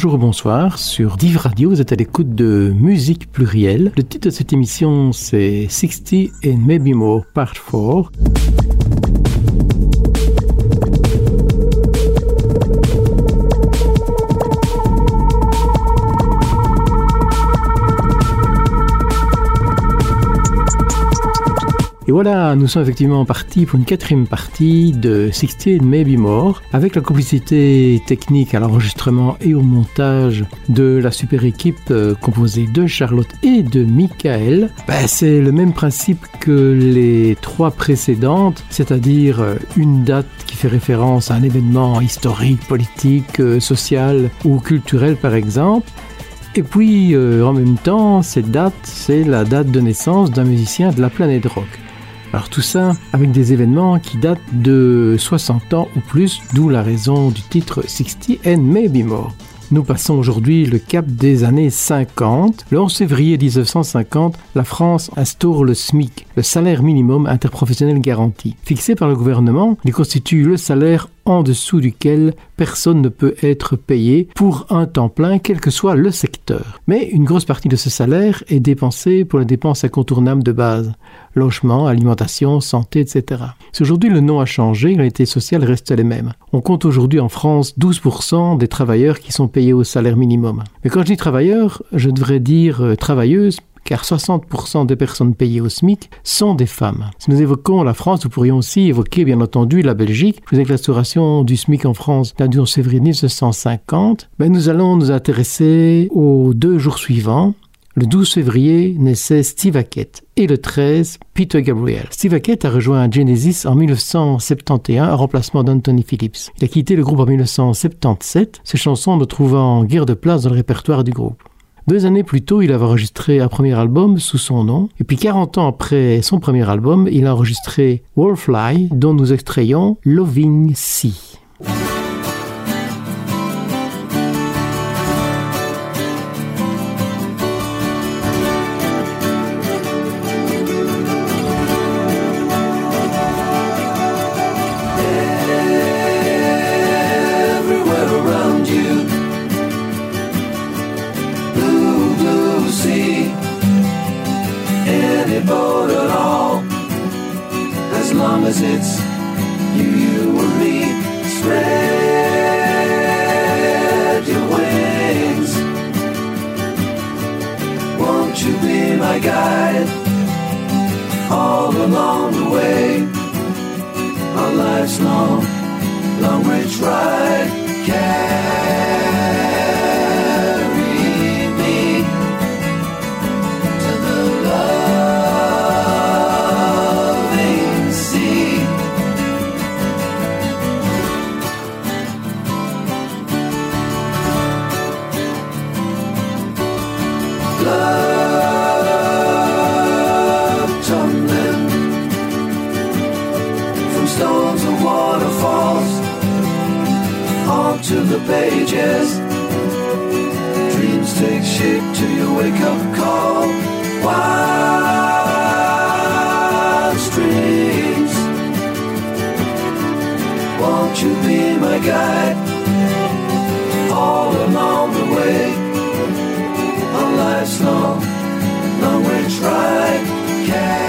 Bonjour, bonsoir. Sur Div Radio, vous êtes à l'écoute de Musique Plurielle. Le titre de cette émission, c'est 60 and Maybe More Part 4. Et voilà, nous sommes effectivement partis pour une quatrième partie de 60 Maybe More, avec la complicité technique à l'enregistrement et au montage de la super équipe euh, composée de Charlotte et de Michael. Ben, c'est le même principe que les trois précédentes, c'est-à-dire euh, une date qui fait référence à un événement historique, politique, euh, social ou culturel par exemple. Et puis, en même temps, cette date, c'est la date de naissance d'un musicien de la planète rock. Alors tout ça avec des événements qui datent de 60 ans ou plus, d'où la raison du titre 60 and Maybe More. Nous passons aujourd'hui le cap des années 50. Le 11 février 1950, la France instaure le SMIC, le salaire minimum interprofessionnel garanti. Fixé par le gouvernement, il constitue le salaire en dessous duquel personne ne peut être payé pour un temps plein, quel que soit le secteur. Mais une grosse partie de ce salaire est dépensée pour les dépenses incontournables de base logement, alimentation, santé, etc. Si aujourd'hui le nom a changé, l'unité sociale reste les mêmes. On compte aujourd'hui en France 12% des travailleurs qui sont payés au salaire minimum. Mais quand je dis travailleurs, je devrais dire euh, travailleuses car 60% des personnes payées au SMIC sont des femmes. Si nous évoquons la France, nous pourrions aussi évoquer bien entendu la Belgique. Avec l'instauration du SMIC en France date du 11 février 1950, ben nous allons nous intéresser aux deux jours suivants. Le 12 février naissait Steve Hackett et le 13, Peter Gabriel. Steve Hackett a rejoint Genesis en 1971 en remplacement d'Anthony Phillips. Il a quitté le groupe en 1977, ses chansons ne trouvant guère de place dans le répertoire du groupe. Deux années plus tôt, il avait enregistré un premier album sous son nom. Et puis 40 ans après son premier album, il a enregistré Wallfly, dont nous extrayons Loving Sea. Won't you be my guide all along the way? On life's long, long way ride. Yeah.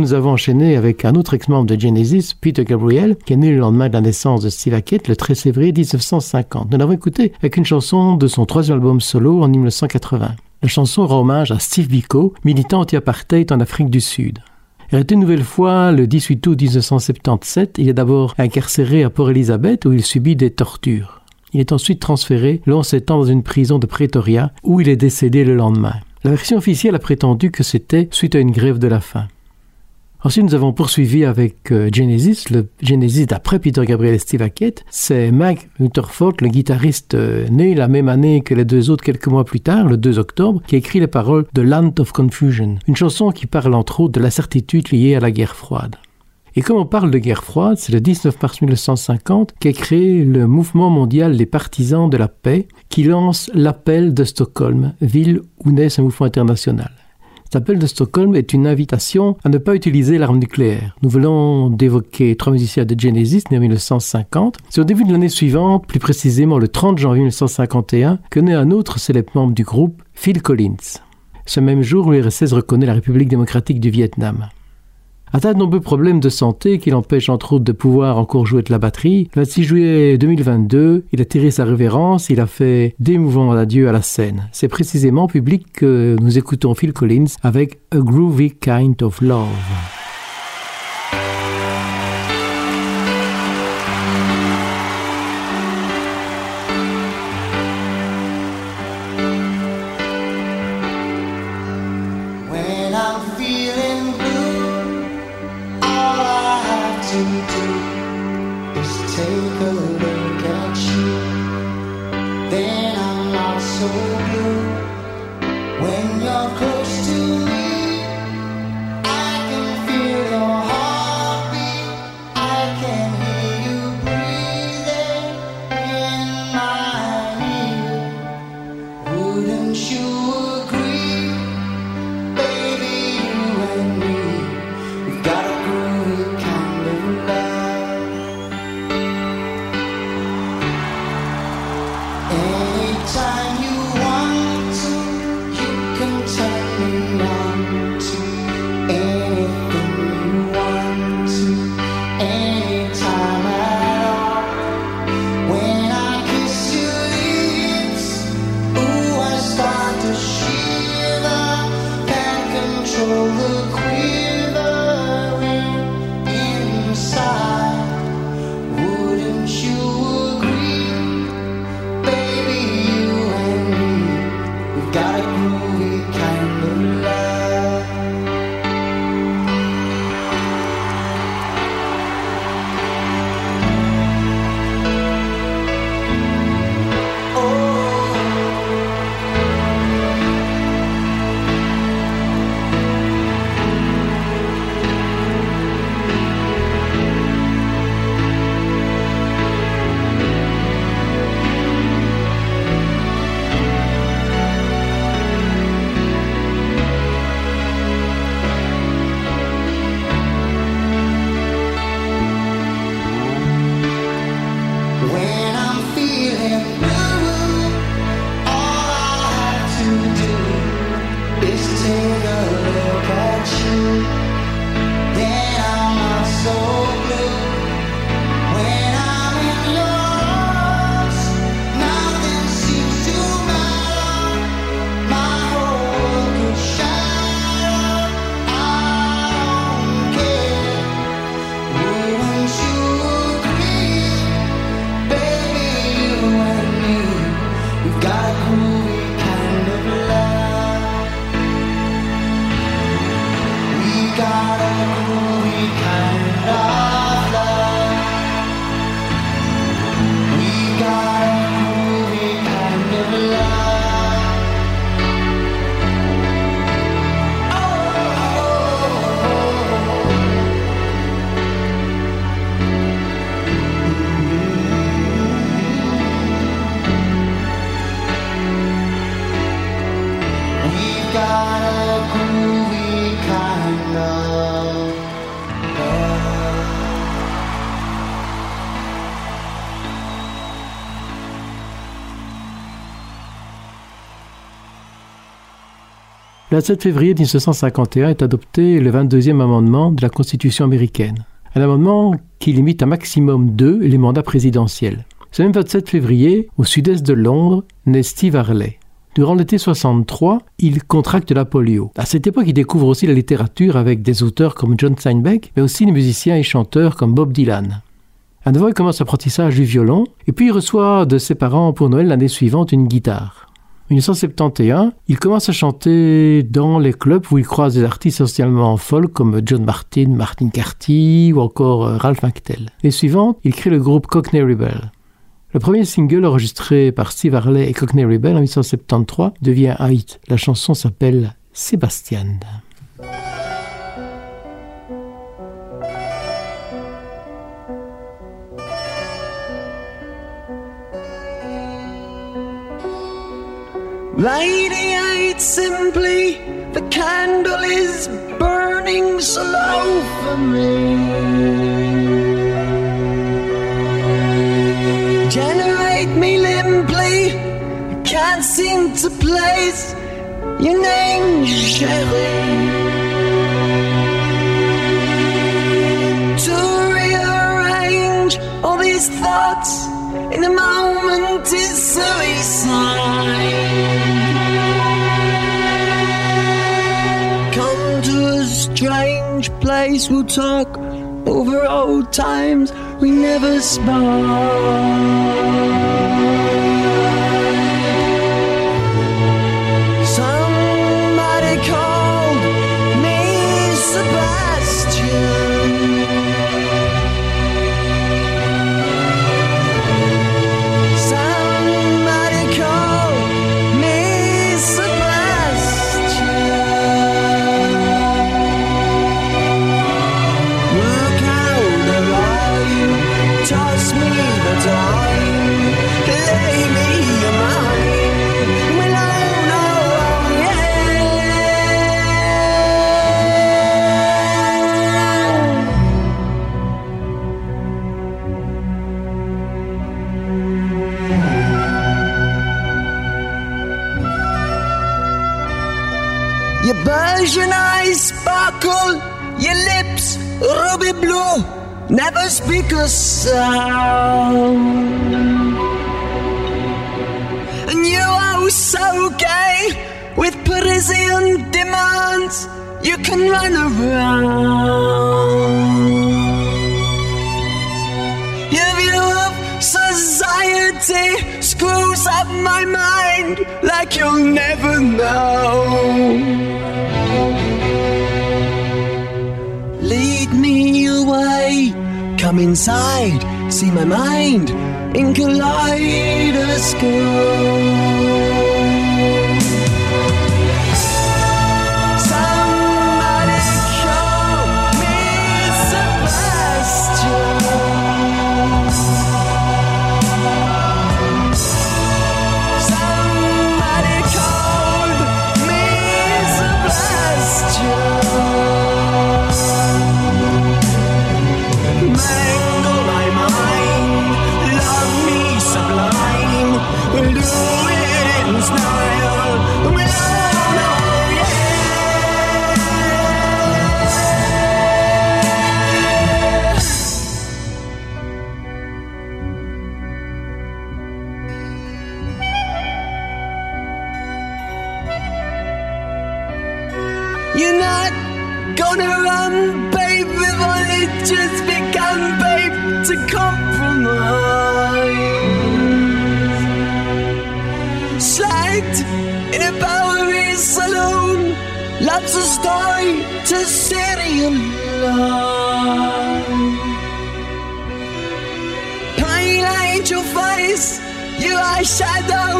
Nous avons enchaîné avec un autre ex-membre de Genesis, Peter Gabriel, qui est né le lendemain de la naissance de Steve Hackett, le 13 février 1950. Nous l'avons écouté avec une chanson de son troisième album solo en 1980. La chanson rend hommage à Steve Biko, militant anti-apartheid en Afrique du Sud. Il est une nouvelle fois le 18 août 1977. Il est d'abord incarcéré à Port Elizabeth où il subit des tortures. Il est ensuite transféré le 11 septembre dans une prison de Pretoria où il est décédé le lendemain. La version officielle a prétendu que c'était suite à une grève de la faim. Ensuite, nous avons poursuivi avec euh, Genesis, le Genesis d'après Peter Gabriel et Steve Hackett. C'est Mike Rutherford, le guitariste euh, né la même année que les deux autres quelques mois plus tard, le 2 octobre, qui écrit les paroles de Land of Confusion, une chanson qui parle entre autres de la certitude liée à la guerre froide. Et comme on parle de guerre froide, c'est le 19 mars 1950 qu'est créé le mouvement mondial des partisans de la paix qui lance l'appel de Stockholm, ville où naît ce mouvement international. Cet appel de Stockholm est une invitation à ne pas utiliser l'arme nucléaire. Nous venons d'évoquer trois musiciens de Genesis nés en 1950. C'est au début de l'année suivante, plus précisément le 30 janvier 1951, que naît un autre célèbre membre du groupe, Phil Collins. Ce même jour, l'URSS reconnaît la République démocratique du Vietnam. Atteint de nombreux problèmes de santé qui l'empêchent entre autres de pouvoir encore jouer de la batterie, le 26 juillet 2022, il a tiré sa révérence, il a fait des mouvements d'adieu à la scène. C'est précisément en public que nous écoutons Phil Collins avec A Groovy Kind of Love. to do is take a look at you. Then I'm not so blue when you're close. Le 27 février 1951 est adopté le 22e amendement de la Constitution américaine. Un amendement qui limite un maximum deux les mandats présidentiels. Ce même 27 février, au sud-est de Londres, naît Steve Harley. Durant l'été 63, il contracte la polio. À cette époque, il découvre aussi la littérature avec des auteurs comme John Steinbeck, mais aussi des musiciens et chanteurs comme Bob Dylan. À nouveau, il commence l'apprentissage du violon, et puis il reçoit de ses parents pour Noël l'année suivante une guitare. En 1971, il commence à chanter dans les clubs où il croise des artistes socialement folk comme John Martin, Martin Carty ou encore euh, Ralph McTell. Les suivantes, il crée le groupe Cockney Rebel. Le premier single enregistré par Steve Harley et Cockney Rebel en 1973 devient un hit. La chanson s'appelle Sébastien. Radiate simply, the candle is burning slow for me. generate me limply. I can't seem to place your name, Sherry. To rearrange all these thoughts in a moment suicide. Come to a strange place, we'll talk over old times we never spoke. Persian eyes sparkle, your lips ruby blue, never speak a sound. And you are so gay with Parisian demands, you can run around. Your view of society screws up my mind like you'll never know. Lead me away, come inside, see my mind. In kaleidoscope. Loves a story to serialize. Pale angel face, your eyeshadow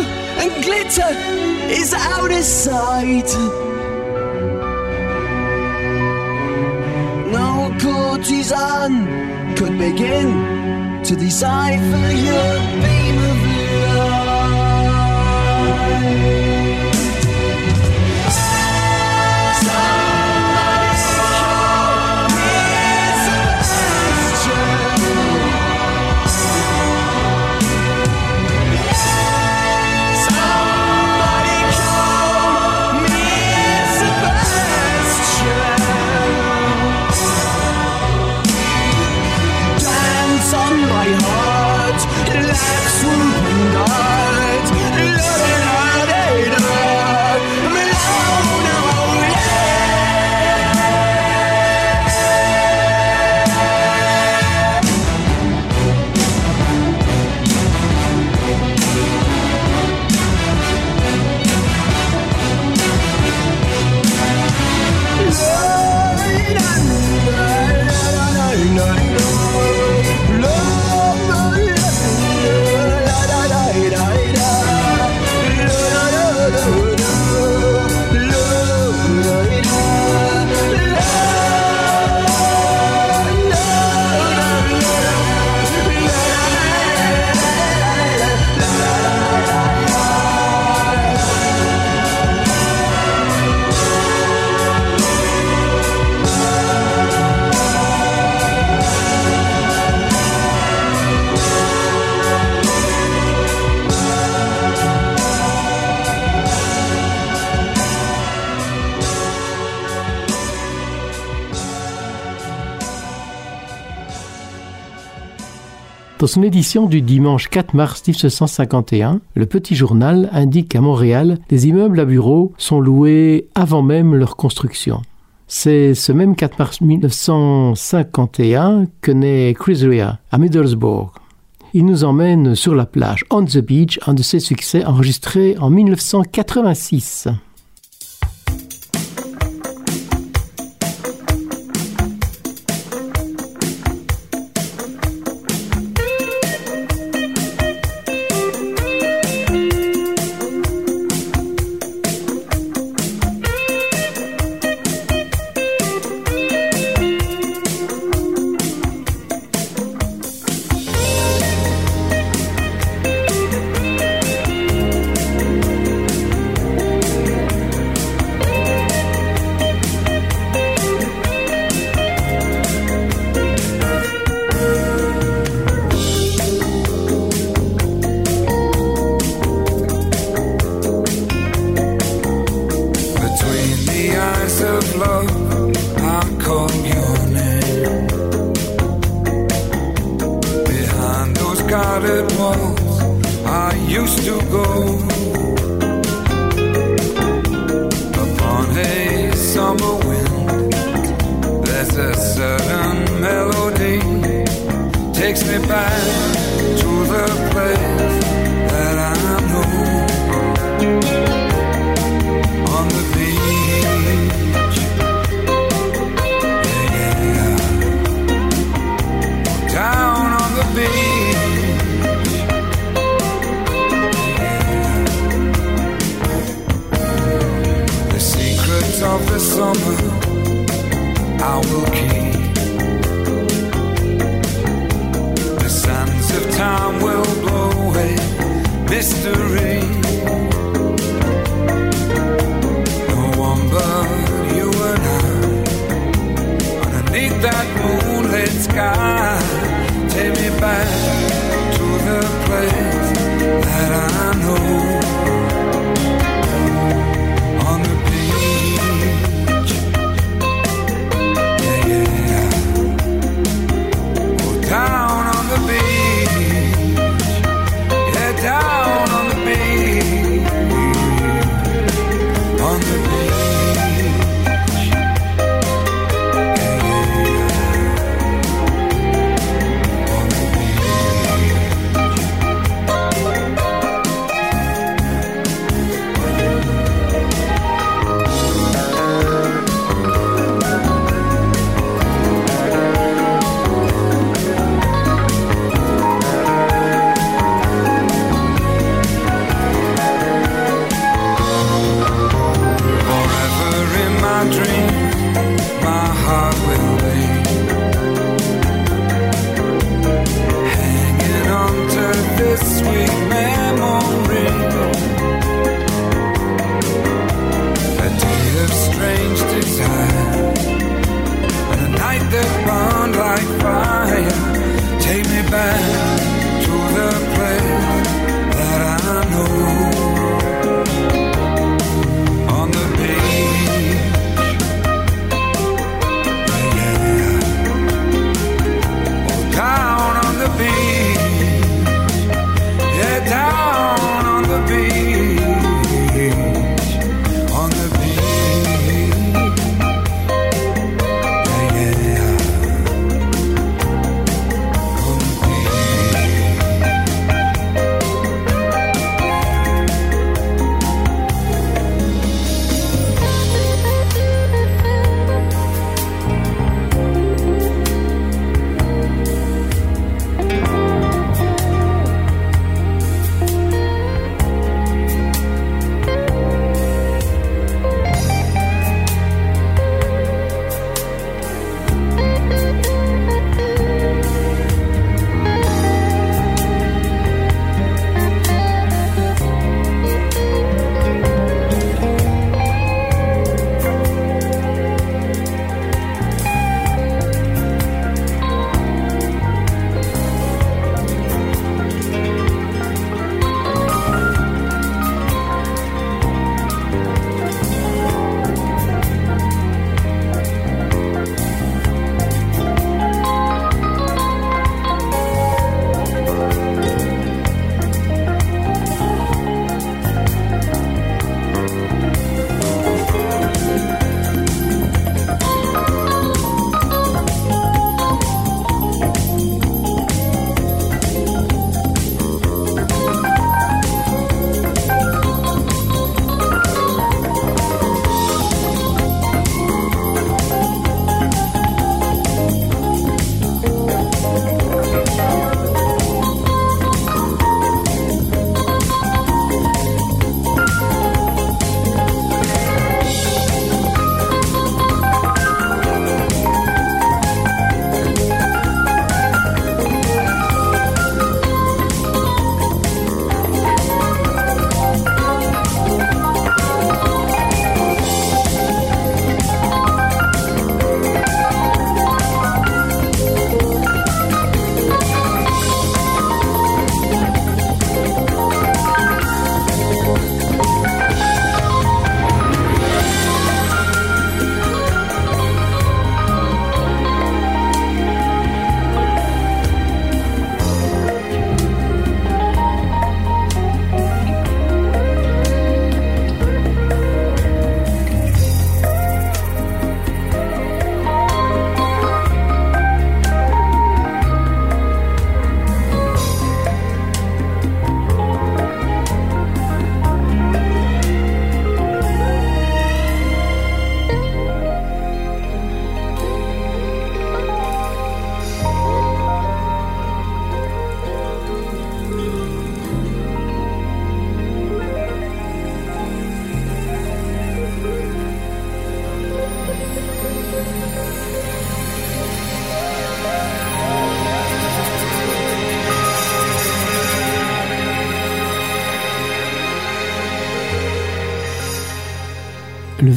and glitter is out of sight. No courtesan could begin to decipher your Dans son édition du dimanche 4 mars 1951, le Petit Journal indique qu'à Montréal, les immeubles à bureaux sont loués avant même leur construction. C'est ce même 4 mars 1951 que naît Chris à Middlesbrough. Il nous emmène sur la plage On the Beach, un de ses succès enregistrés en 1986.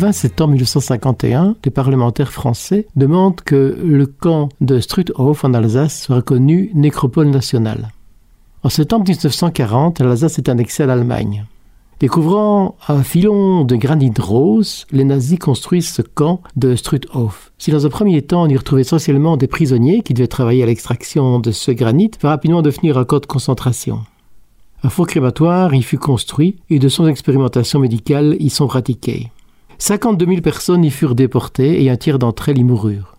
20 septembre 1951, les parlementaires français demandent que le camp de Struthof en Alsace soit reconnu nécropole nationale. En septembre 1940, l'Alsace est annexée à l'Allemagne. Découvrant un filon de granit rose, les nazis construisent ce camp de Struthof. Si dans un premier temps on y retrouvait essentiellement des prisonniers qui devaient travailler à l'extraction de ce granit, va rapidement devenir un camp de concentration. Un faux crématoire y fut construit et de son expérimentation médicale y sont pratiquées. 52 000 personnes y furent déportées et un tiers d'entre elles y moururent.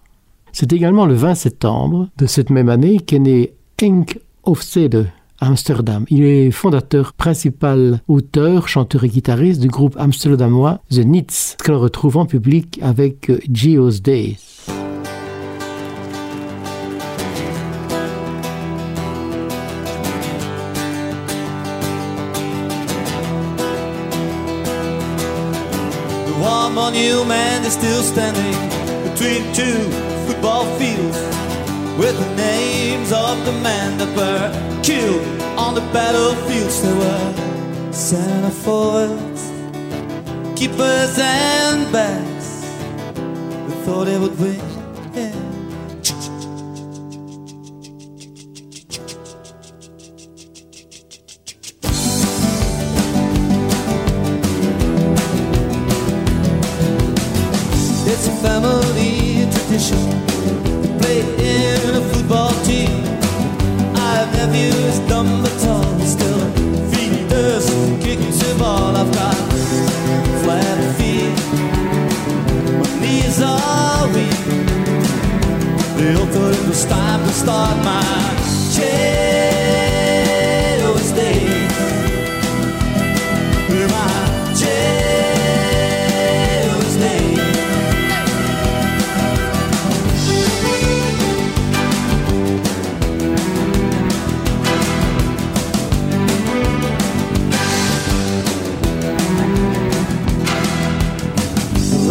C'est également le 20 septembre de cette même année qu'est né Henk Hofstede à Amsterdam. Il est fondateur, principal auteur, chanteur et guitariste du groupe amsterdamois The Nits, que retrouve en public avec Geo's Days. Is still standing between two football fields with the names of the men that were killed on the battlefields. There were center forwards, keepers, and backs who thought they would win. Yeah.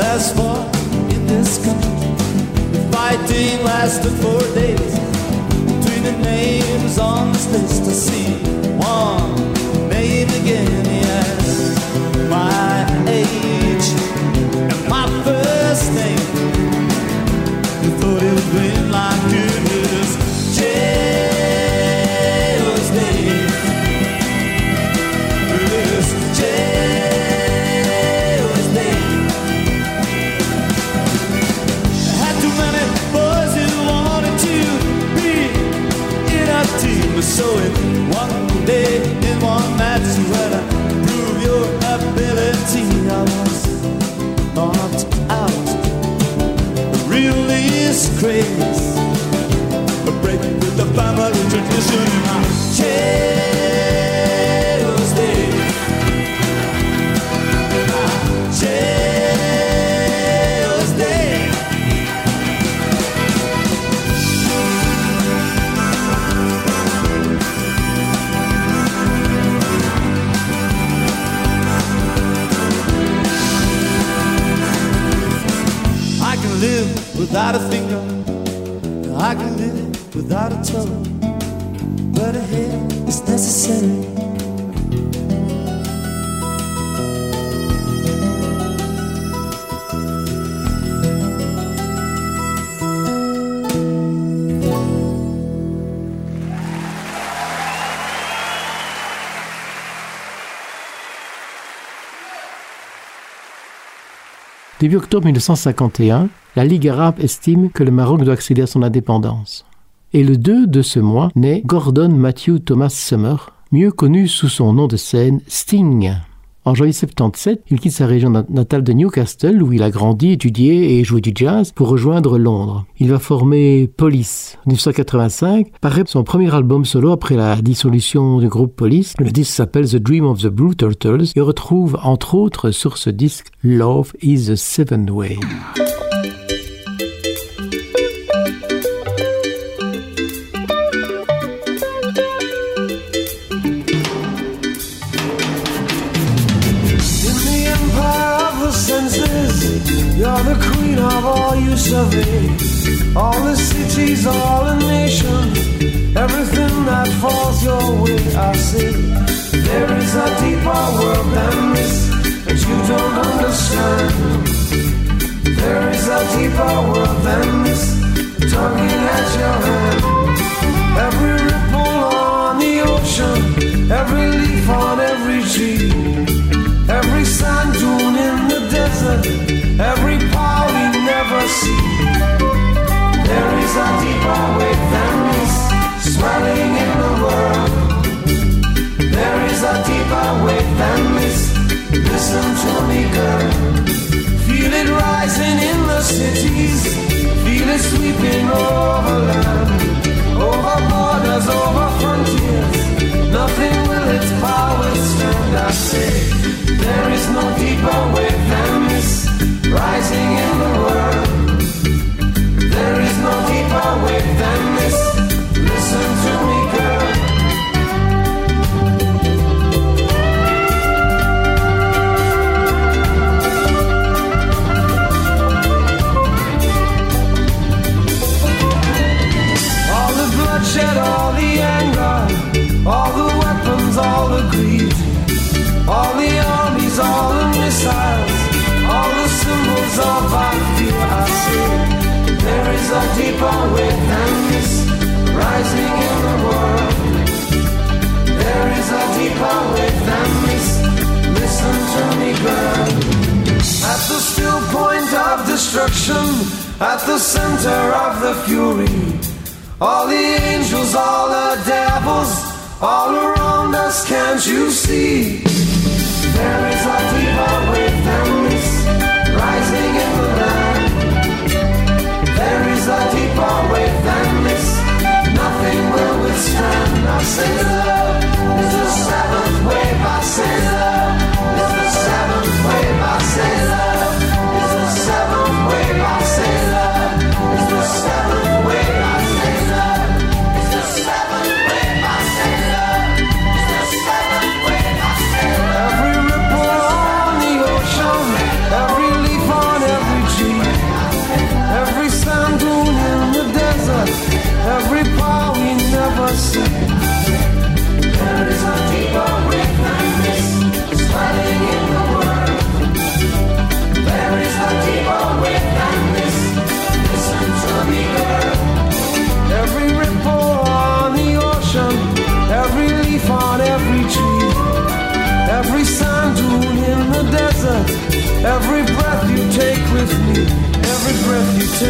Last war in this country, the fighting lasted four days. Between the names on this list, I see one name again. Yes, my age and my first name. You thought it would win like it craze. A break with the family tradition. Tuesday. Tuesday. I can live without a thing A toe. Necessary. Début octobre 1951, la Ligue arabe estime que le Maroc doit accéder à son indépendance. Et le 2 de ce mois naît Gordon Matthew Thomas Summer, mieux connu sous son nom de scène Sting. En janvier 77, il quitte sa région nat- natale de Newcastle, où il a grandi, étudié et joué du jazz, pour rejoindre Londres. Il va former Police. En 1985, paraît son premier album solo après la dissolution du groupe Police. Le disque s'appelle The Dream of the Blue Turtles et retrouve entre autres sur ce disque Love is the Seventh Way. You're the queen of all you survey. All the cities, all the nations, everything that falls your way. I see there is a deeper world than this that you don't understand. There is a deeper world than this, tugging at your hand. Every ripple on the ocean, every leaf on every tree, every sand dune in the desert, every swelling in the world. There is a deeper weight than this. Listen to me, girl. Feel it rising in the cities. Feel it sweeping over land, over borders, over frontiers. Nothing will its power stand. I say there is no deeper weight than this rising in the world. Center of the fury. All the angels, all the devils, all around us, can't you see? There is a weight than this rising in the land. There is a deeper weight than this, nothing will withstand. I say love is the seventh Le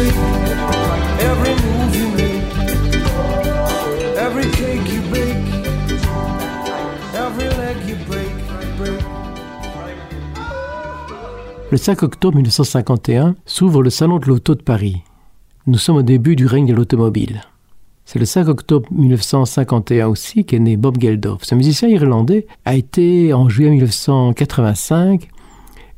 5 octobre 1951 s'ouvre le Salon de l'Auto de Paris. Nous sommes au début du règne de l'automobile. C'est le 5 octobre 1951 aussi qu'est né Bob Geldof. Ce musicien irlandais a été, en juillet 1985,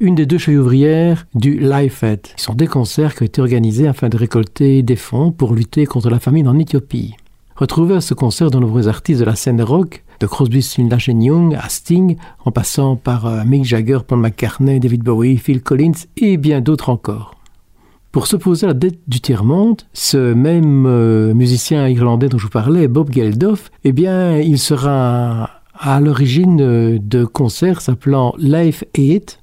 une des deux chefs ouvrières du Life Aid. Ce sont des concerts qui ont été organisés afin de récolter des fonds pour lutter contre la famine en Éthiopie. Retrouvez à ce concert de nombreux artistes de la scène rock, de Crosby, Stills, Nash Young à Sting, en passant par euh, Mick Jagger, Paul McCartney, David Bowie, Phil Collins et bien d'autres encore. Pour s'opposer à la dette du tiers-monde, ce même euh, musicien irlandais dont je vous parlais, Bob Geldof, eh bien, il sera à l'origine euh, de concerts s'appelant Life 8,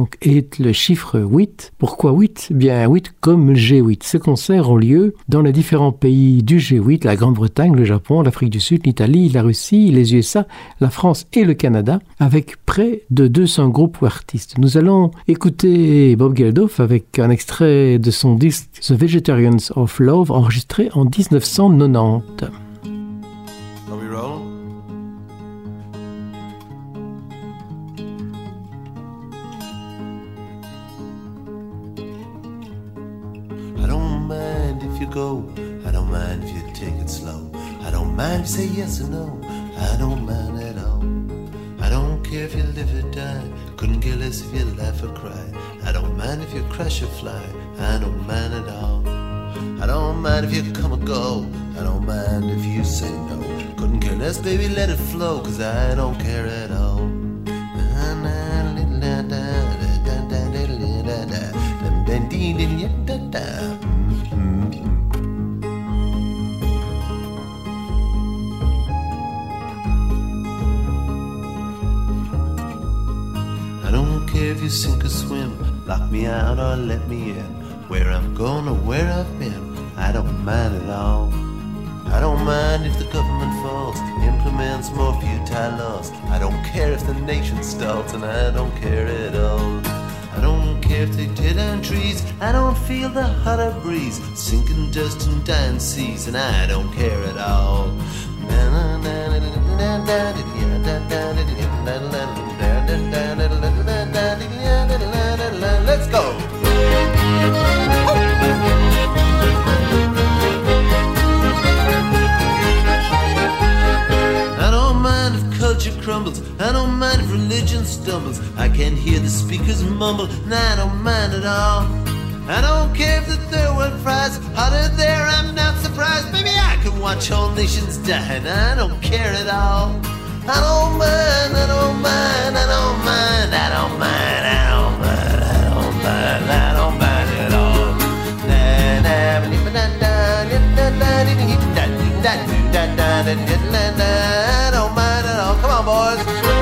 donc 8 le chiffre 8. Pourquoi 8 Eh Bien 8 comme le G8. Ces concerts ont lieu dans les différents pays du G8, la Grande-Bretagne, le Japon, l'Afrique du Sud, l'Italie, la Russie, les USA, la France et le Canada, avec près de 200 groupes ou artistes. Nous allons écouter Bob Geldof avec un extrait de son disque The Vegetarians of Love enregistré en 1990. Go. I don't mind if you take it slow. I don't mind if you say yes or no. I don't mind at all. I don't care if you live or die. Couldn't care less if you laugh or cry. I don't mind if you crash or fly. I don't mind at all. I don't mind if you come or go. I don't mind if you say no. Couldn't care less, baby, let it flow. Cause I don't care at all. I sink or swim, lock me out or let me in. Where I'm going or where I've been, I don't mind at all. I don't mind if the government falls, implements more futile laws. I don't care if the nation stalls, and I don't care at all. I don't care if they tear down trees. I don't feel the hotter breeze sinking dust and dying seas, and I don't care at all. Let's culture crumbles. I don't mind if religion stumbles. I can hear the speakers mumble, and I don't mind at all. I don't care if the third world fries hotter there. I'm not surprised. Maybe I can watch whole nations die, and I don't care at all. I don't mind. I don't mind. I don't mind. I don't mind. I don't mind. I don't mind. I don't mind at all. Na, na, ba, dee, ba, da, da, da, da, da, dee, dee, da, was.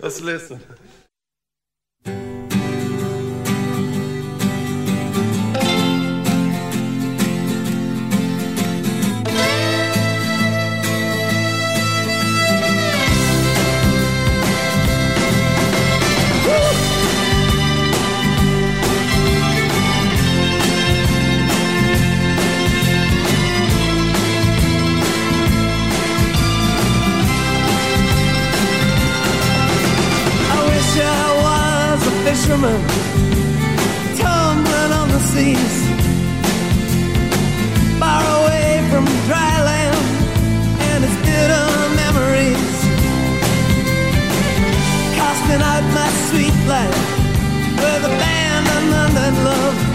Let's listen. Fisherman tumbling on the seas, far away from dry land and its bitter memories, casting out my sweet life with abandonment and love. Love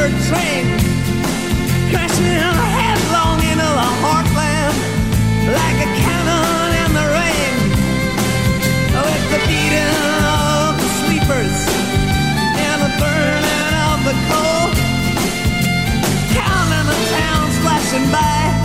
Pittsburgh train crashing headlong into the heartland like a cannon in the rain. With the beating of the sleepers and the burning of the coal. Counting the towns flashing by.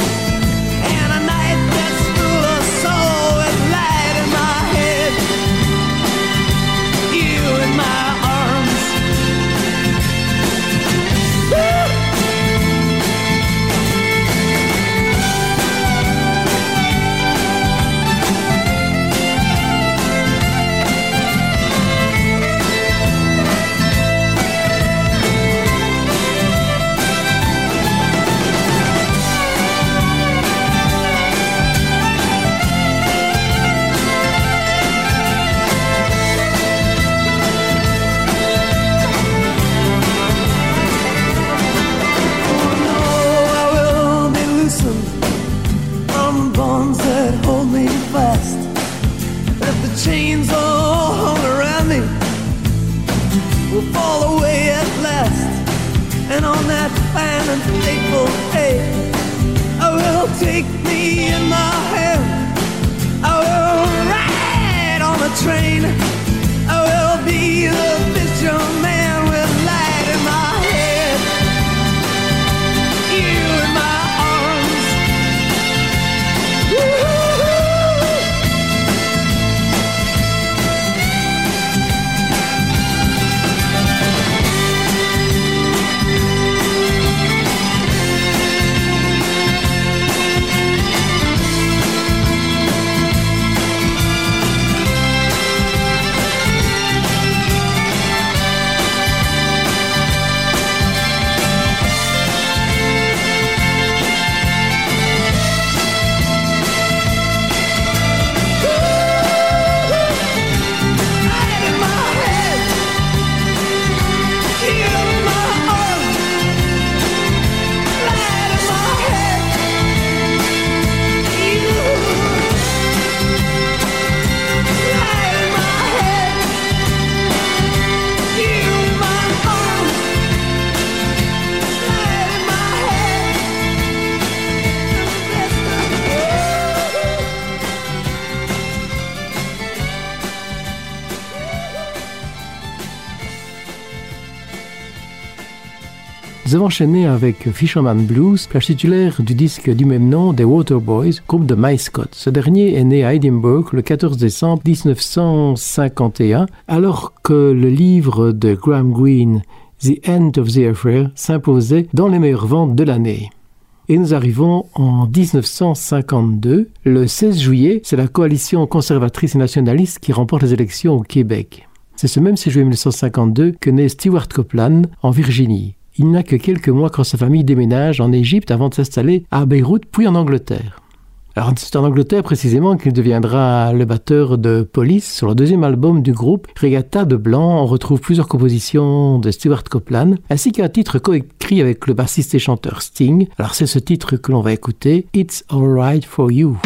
Enchaîné avec Fisherman Blues, plage titulaire du disque du même nom des Waterboys, groupe de Mike Scott. Ce dernier est né à Edinburgh le 14 décembre 1951, alors que le livre de Graham Greene, The End of the Affair, s'imposait dans les meilleures ventes de l'année. Et nous arrivons en 1952. Le 16 juillet, c'est la coalition conservatrice et nationaliste qui remporte les élections au Québec. C'est ce même 6 juillet 1952 que naît Stewart Copeland en Virginie. Il n'a que quelques mois quand sa famille déménage en Égypte avant de s'installer à Beyrouth puis en Angleterre. Alors c'est en Angleterre précisément qu'il deviendra le batteur de Police. Sur le deuxième album du groupe, Regatta de Blanc, on retrouve plusieurs compositions de Stewart Copeland, ainsi qu'un titre coécrit avec le bassiste et chanteur Sting. Alors c'est ce titre que l'on va écouter, It's Alright for You.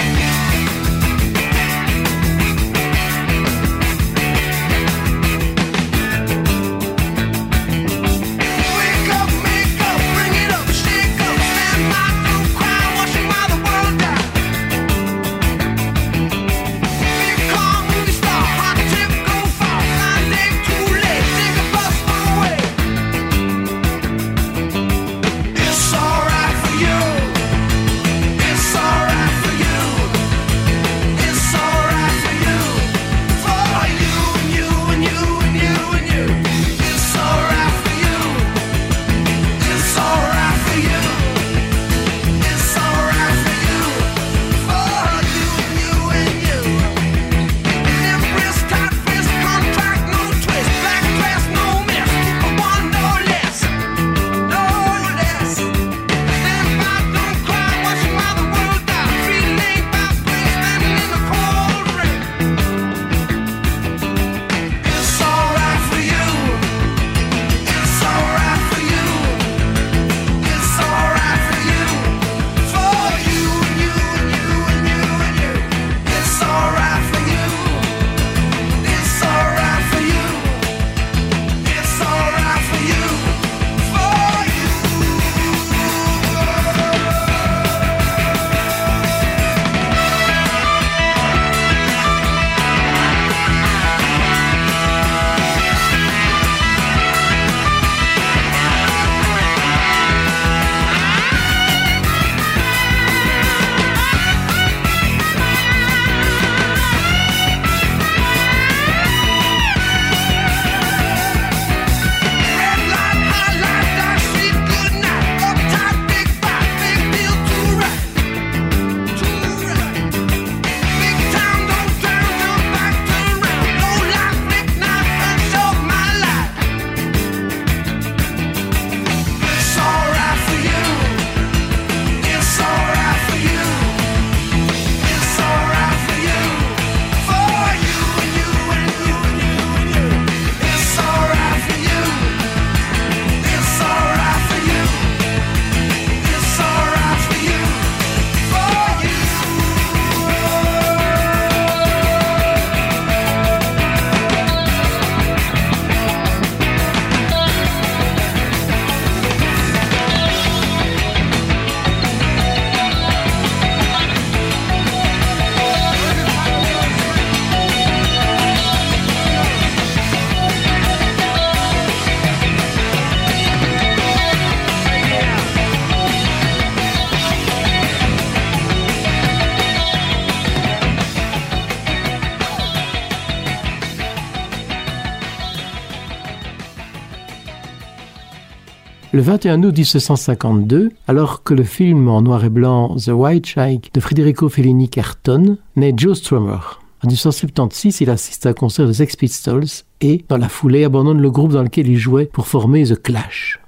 Le 21 août 1752, alors que le film en noir et blanc The White Shike de Federico Fellini cartonne, naît Joe Strummer. En 1976, il assiste à un concert de Sex Pistols et, dans la foulée, abandonne le groupe dans lequel il jouait pour former The Clash.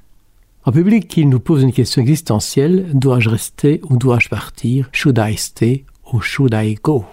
En public, il nous pose une question existentielle. Dois-je rester ou dois-je partir? Should I stay or should I go?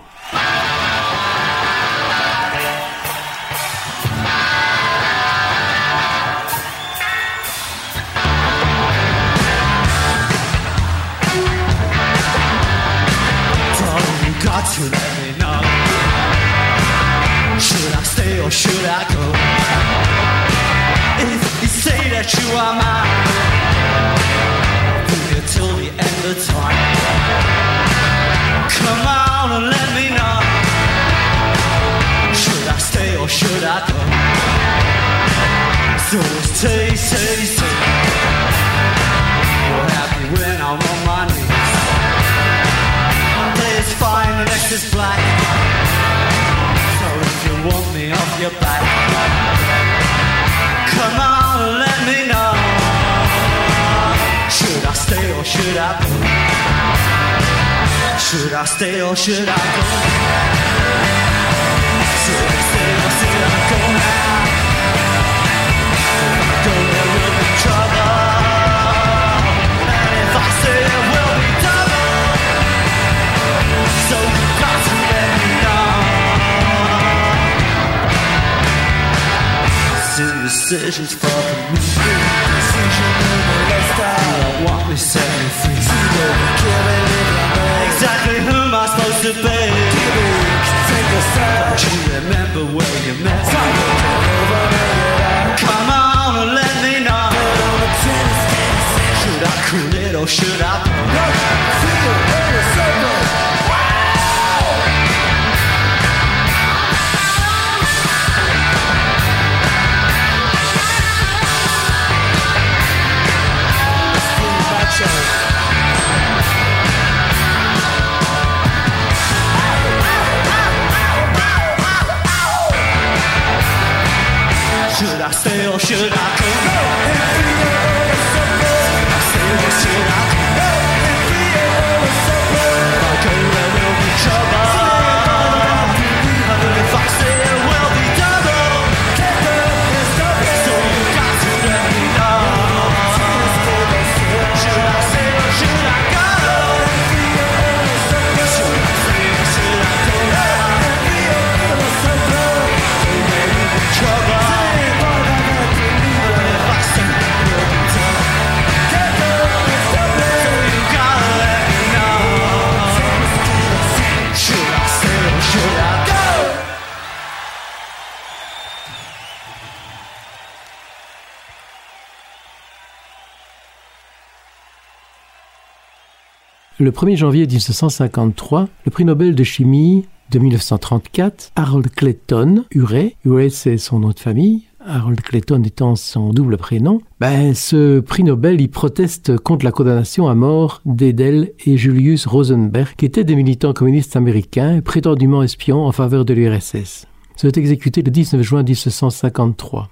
Le 1er janvier 1953, le prix Nobel de chimie de 1934, Harold Clayton, Urey, Urey c'est son nom de famille, Harold Clayton étant son double prénom, ben, ce prix Nobel il proteste contre la condamnation à mort d'Edel et Julius Rosenberg, qui étaient des militants communistes américains prétendument espions en faveur de l'URSS. Ils ont été exécutés le 19 juin 1953.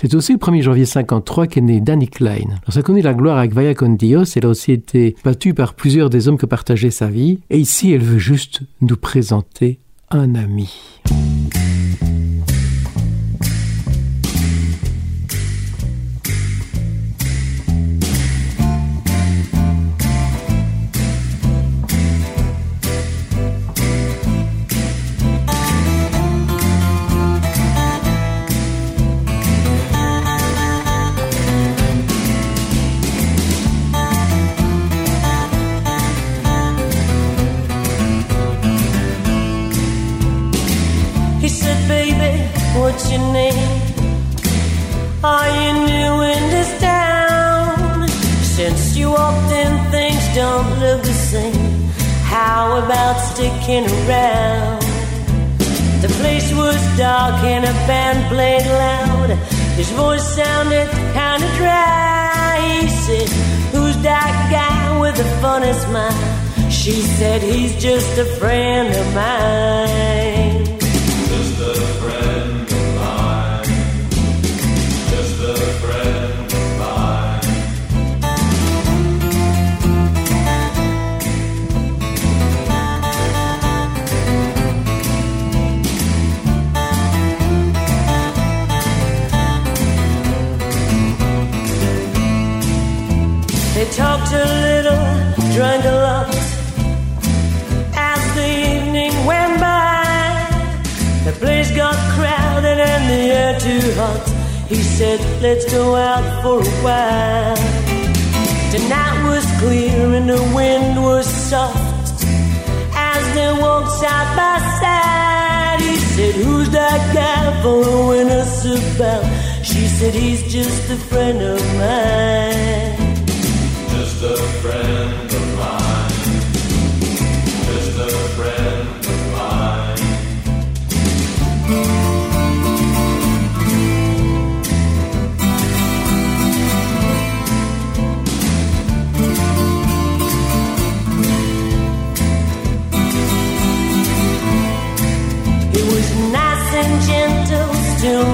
C'est aussi le 1er janvier 53 qu'est né Danny Klein. Alors, ça connaît la gloire avec Vaya con Dios, elle a aussi été battue par plusieurs des hommes que partageait sa vie. Et ici, elle veut juste nous présenter un ami. Your name? Are you new in this town? Since you walked in, things don't look the same. How about sticking around? The place was dark and a band played loud. His voice sounded kinda dry. He said, Who's that guy with the funny smile? She said, He's just a friend of mine. Smoked a little, drank a lot. As the evening went by, the place got crowded and the air too hot. He said, Let's go out for a while. The night was clear and the wind was soft. As they walked side by side, he said, Who's that guy following us about? She said, He's just a friend of mine.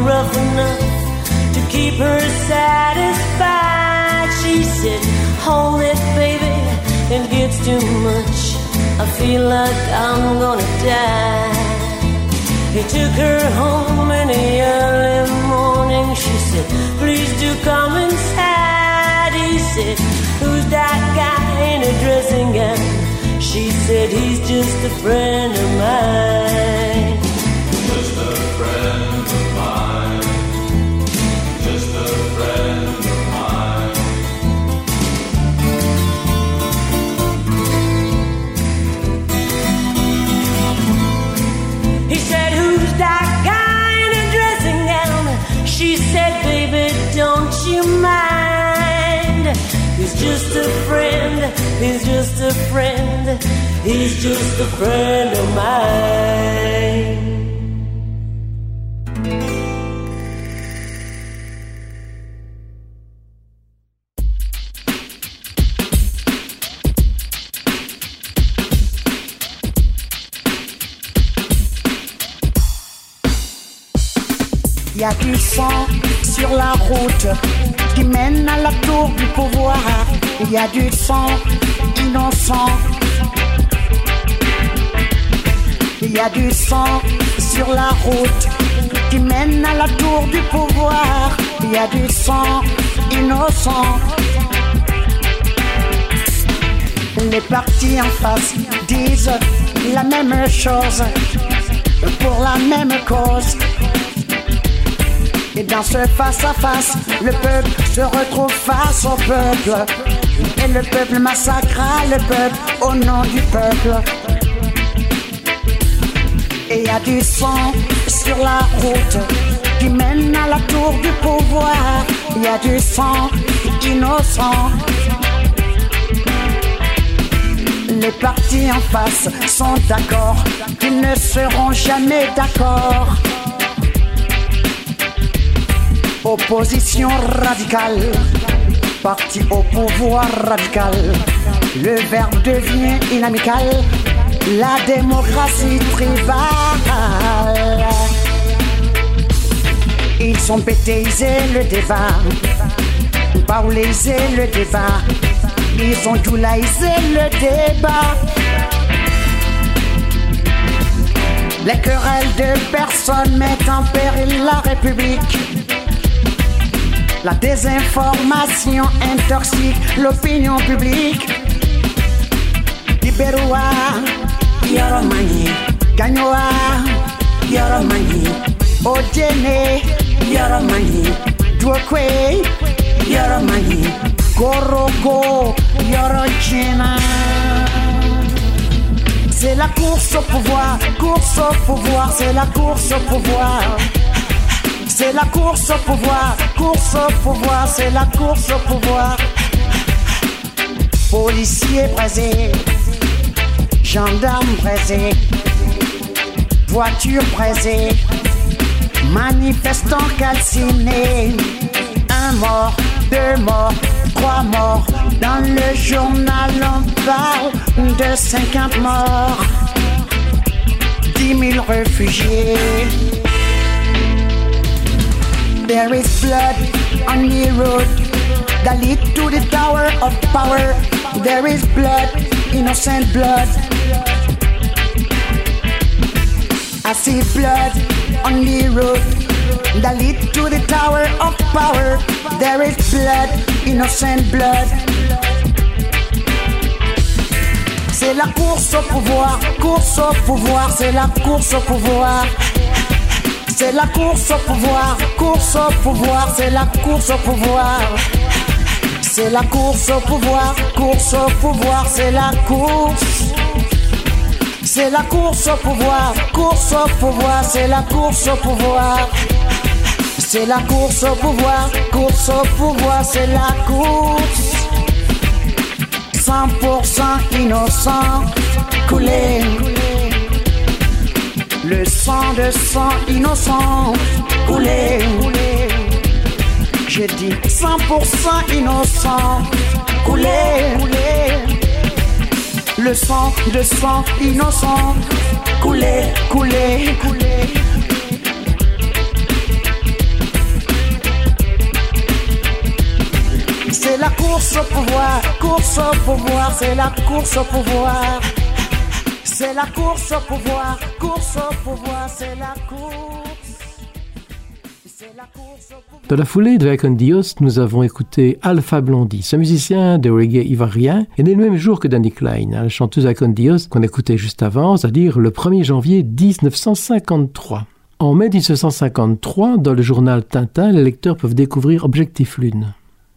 Rough enough to keep her satisfied. She said, Hold it, baby, it gets too much. I feel like I'm gonna die. He took her home in the early morning. She said, Please do come inside. He said, Who's that guy in a dressing gown? She said, He's just a friend of mine. Just a friend, he's just a friend, he's just a friend of mine. Y a du sang sur la route qui mène à la tour du pouvoir. Il y a du sang innocent. Il y a du sang sur la route qui mène à la tour du pouvoir. Il y a du sang innocent. Les partis en face disent la même chose pour la même cause. Et dans ce face-à-face, le peuple se retrouve face au peuple. Et le peuple massacra le peuple au nom du peuple. Et y a du sang sur la route qui mène à la tour du pouvoir. Y a du sang innocent. Les partis en face sont d'accord qu'ils ne seront jamais d'accord. Opposition radicale, parti au pouvoir radical. Le verbe devient inamical, la démocratie tribale. Ils ont bêtisé le débat, baoulaisé le débat. Ils ont doulaisé le débat. Les querelles de personnes mettent en péril la République. La désinformation intoxique l'opinion publique. Liberoa, Yoromani, Gagnoa, Yoromani, Ojene, Yoromani, Dwokwe, Yoromani, Goroko, Yorochina. C'est la course au pouvoir, course au pouvoir, c'est la course au pouvoir. C'est la course au pouvoir, course au pouvoir, c'est la course au pouvoir. Policiers brisés, gendarmes brisés, voitures brisées, manifestants calcinés. Un mort, deux morts, trois morts. Dans le journal, on parle de 50 morts, 10 000 réfugiés. There is blood on the road that lead to the tower of power. There is blood, innocent blood. I see blood on the road that lead to the tower of power. There is blood, innocent blood. C'est la course au pouvoir, course au pouvoir, c'est la course au pouvoir. C'est la course au pouvoir, course au pouvoir, c'est la course au pouvoir. C'est la course au pouvoir, course au pouvoir, c'est la course. C'est la course au pouvoir, course au pouvoir, c'est la course au pouvoir. C'est la course au pouvoir, course au pouvoir, c'est la course. 100% innocent, coulé. Le sang de sang innocent, coulé. J'ai dit 100% innocent, coulé. Le sang de sang innocent, coulé, coulé, coulé. C'est la course au pouvoir, course au pouvoir, c'est la course au pouvoir. C'est la course au pouvoir, course au pouvoir, c'est la course. Dans la foulée de Icon Dios, nous avons écouté Alpha Blondie. Ce musicien de reggae ivoirien est né le même jour que Danny Klein, la chanteuse Icon Dios qu'on écoutait juste avant, c'est-à-dire le 1er janvier 1953. En mai 1953, dans le journal Tintin, les lecteurs peuvent découvrir Objectif Lune.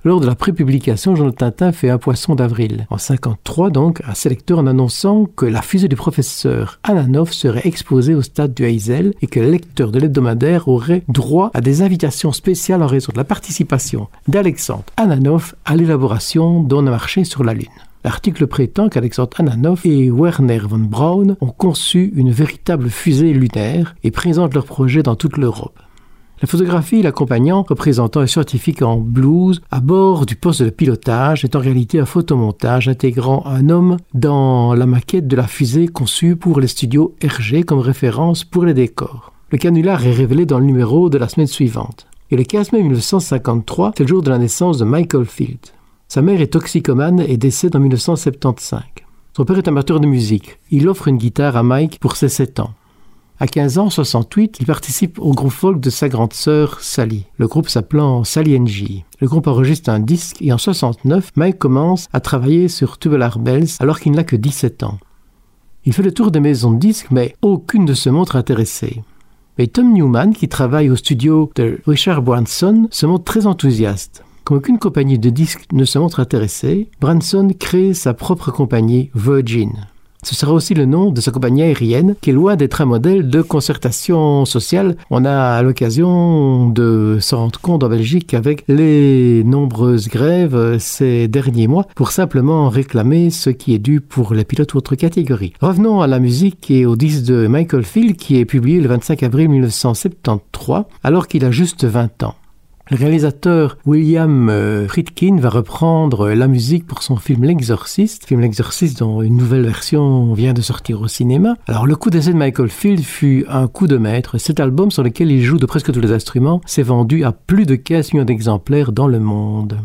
Lors de la prépublication, Jean Tintin fait un poisson d'avril. En 53 donc, un sélecteur en annonçant que la fusée du professeur Ananov serait exposée au stade du Heysel et que les lecteurs de l'hebdomadaire auraient droit à des invitations spéciales en raison de la participation d'Alexandre Ananov à l'élaboration d'un marché sur la Lune. L'article prétend qu'Alexandre Ananov et Werner von Braun ont conçu une véritable fusée lunaire et présentent leur projet dans toute l'Europe. La photographie l'accompagnant, représentant un scientifique en blouse à bord du poste de pilotage, est en réalité un photomontage intégrant un homme dans la maquette de la fusée conçue pour les studios RG comme référence pour les décors. Le canular est révélé dans le numéro de la semaine suivante. Et le 15 mai 1953, c'est le jour de la naissance de Michael Field. Sa mère est toxicomane et décède en 1975. Son père est amateur de musique. Il offre une guitare à Mike pour ses 7 ans. À 15 ans, 68, il participe au groupe folk de sa grande sœur Sally, le groupe s'appelant Sally NG. Le groupe enregistre un disque et en 69, Mike commence à travailler sur Tubular Bells alors qu'il n'a que 17 ans. Il fait le tour des maisons de disques, mais aucune ne se montre intéressée. Mais Tom Newman, qui travaille au studio de Richard Branson, se montre très enthousiaste. Comme aucune compagnie de disques ne se montre intéressée, Branson crée sa propre compagnie Virgin. Ce sera aussi le nom de sa compagnie aérienne, qui est loin d'être un modèle de concertation sociale. On a l'occasion de se rendre compte en Belgique avec les nombreuses grèves ces derniers mois pour simplement réclamer ce qui est dû pour les pilotes ou autres catégories. Revenons à la musique et au disque de Michael Field qui est publié le 25 avril 1973 alors qu'il a juste 20 ans. Le réalisateur William euh, Friedkin va reprendre la musique pour son film L'Exorciste, film L'Exorciste dont une nouvelle version vient de sortir au cinéma. Alors le coup d'essai de Michael Field fut un coup de maître. Cet album sur lequel il joue de presque tous les instruments s'est vendu à plus de 15 millions d'exemplaires dans le monde.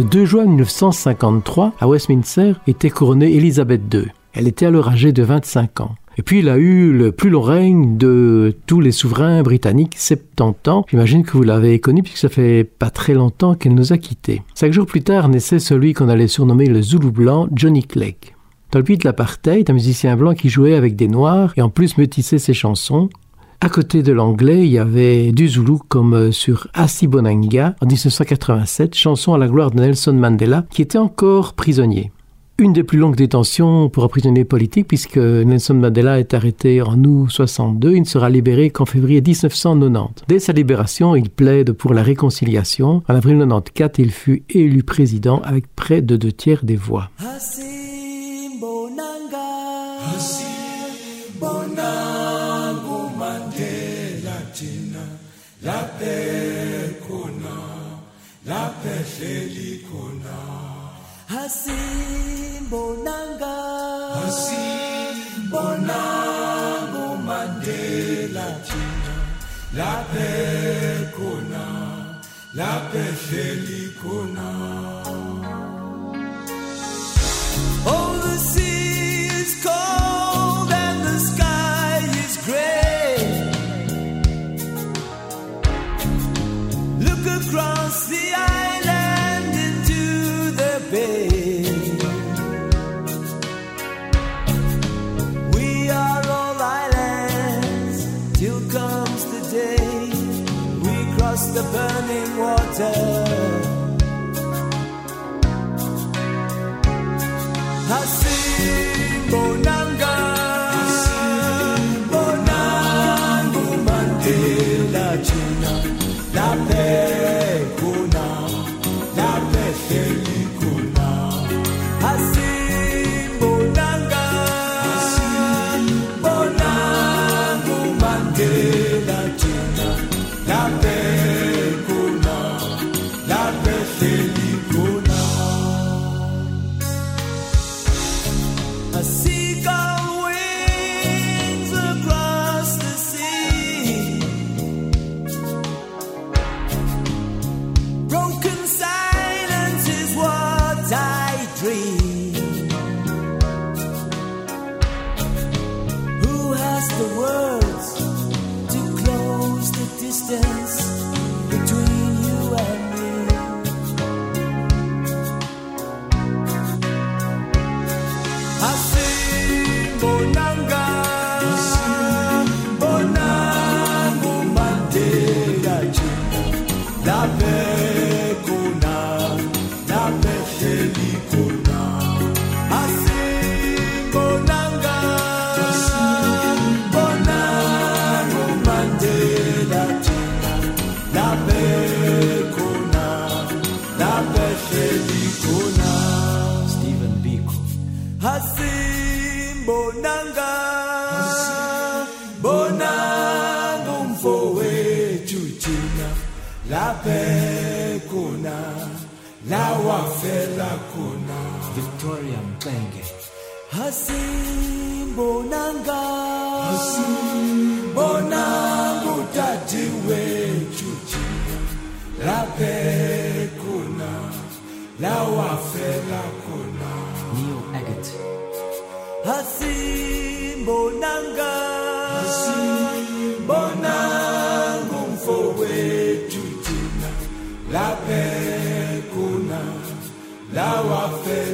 Le 2 juin 1953, à Westminster, était couronnée Élisabeth II. Elle était alors âgée de 25 ans. Et puis il a eu le plus long règne de tous les souverains britanniques, 70 ans. J'imagine que vous l'avez connu puisque ça fait pas très longtemps qu'elle nous a quittés. Cinq jours plus tard naissait celui qu'on allait surnommer le Zoulou blanc, Johnny Clegg. Dans le de l'apartheid, un musicien blanc qui jouait avec des noirs et en plus métissait ses chansons. À côté de l'anglais, il y avait du Zoulou comme sur Asibonanga en 1987, chanson à la gloire de Nelson Mandela qui était encore prisonnier une des plus longues détentions pour un prisonnier politique, puisque Nelson Mandela est arrêté en août 62. Il ne sera libéré qu'en février 1990. Dès sa libération, il plaide pour la réconciliation. En avril 94, il fut élu président avec près de deux tiers des voix. Hasimbonanga. Hasimbonanga Mandela thina. Laphe khona laphe hleli khona. Oh the sea is cold burning water. Hasimbonanga, afela khona victoria mxenge hasibonanga hasibonanga utati wethu thina laphe khona lawafela khona neo agate hasibonanga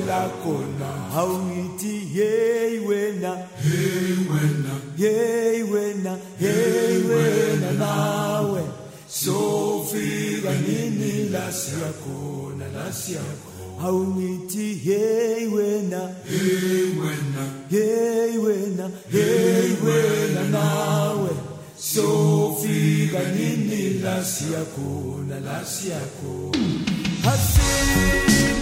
lakona hauiti yei wena. Yei wena. Yei wena. Yei wena nawe. Sofika nini la siyakona la siyakona hauiti yei wena. Yei wena. Yei wena. Yei wena nawe. Sofika nini la siyakona la siyakona hasina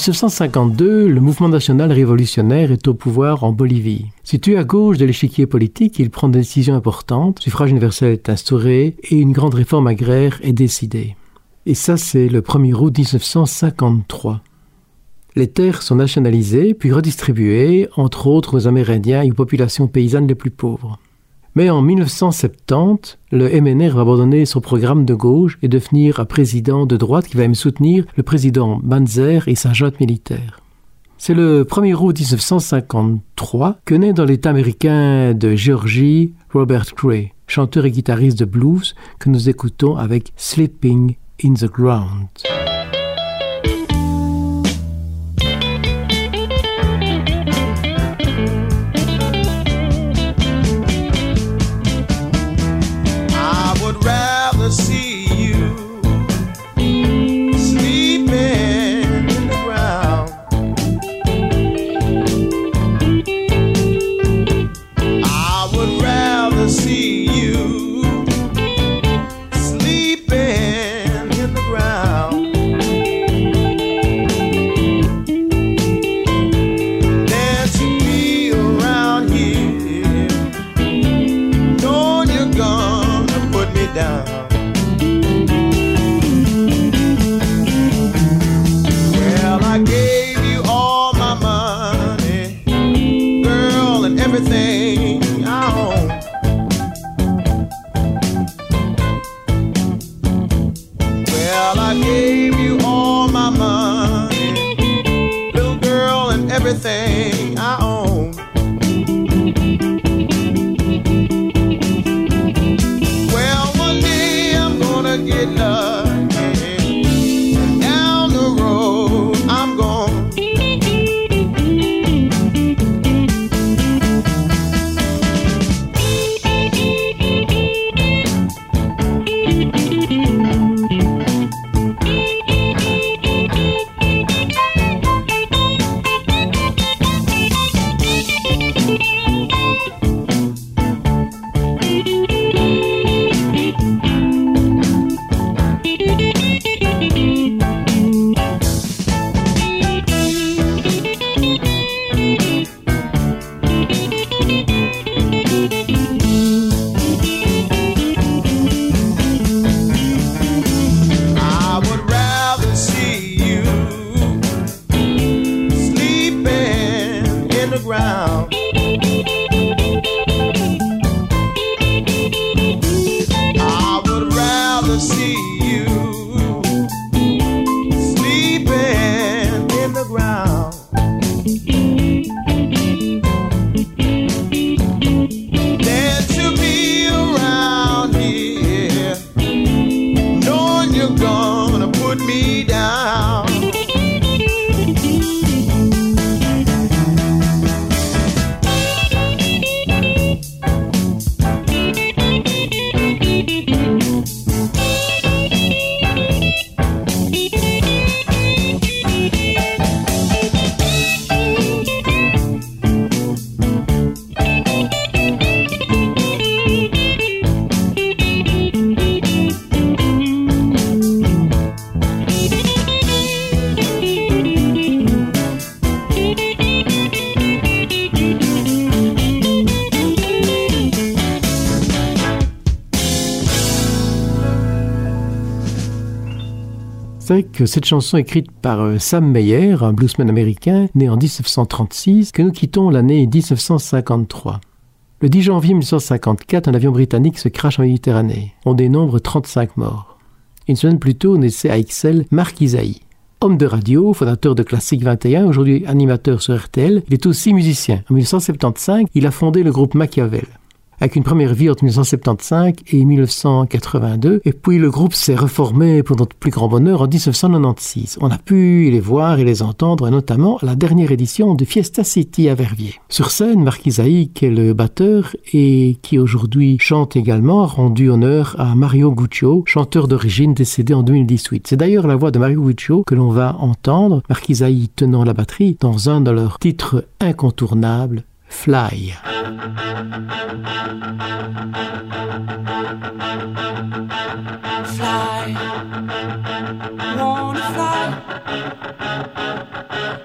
1952, le mouvement national révolutionnaire est au pouvoir en Bolivie. Situé à gauche de l'échiquier politique, il prend des décisions importantes, suffrage universel est instauré et une grande réforme agraire est décidée. Et ça, c'est le 1er août 1953. Les terres sont nationalisées puis redistribuées, entre autres aux Amérindiens et aux populations paysannes les plus pauvres. Mais en 1970, le MNR va abandonner son programme de gauche et devenir un président de droite qui va même soutenir le président Banzer et sa junte militaire. C'est le 1er août 1953 que naît dans l'État américain de Géorgie Robert Cray, chanteur et guitariste de blues que nous écoutons avec Sleeping in the Ground. Cette chanson écrite par euh, Sam Meyer, un bluesman américain né en 1936, que nous quittons l'année 1953. Le 10 janvier 1954, un avion britannique se crache en Méditerranée. On dénombre 35 morts. Une semaine plus tôt, naissait à Ixelles Marc Isaïe. Homme de radio, fondateur de Classique 21, aujourd'hui animateur sur RTL, il est aussi musicien. En 1975, il a fondé le groupe Machiavel. Avec une première vie entre 1975 et 1982. Et puis le groupe s'est reformé pour notre plus grand bonheur en 1996. On a pu les voir et les entendre, notamment à la dernière édition de Fiesta City à Verviers. Sur scène, Marc Isaïe, qui est le batteur et qui aujourd'hui chante également, a rendu honneur à Mario Guccio, chanteur d'origine décédé en 2018. C'est d'ailleurs la voix de Mario Guccio que l'on va entendre, Marc Isaïe tenant la batterie, dans un de leurs titres incontournables, Fly. Fly, wanna fly.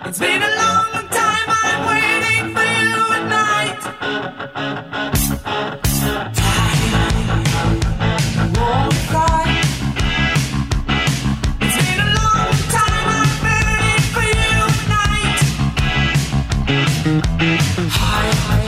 It's been a long time I'm waiting for you at night. Fly, wanna fly. High, high.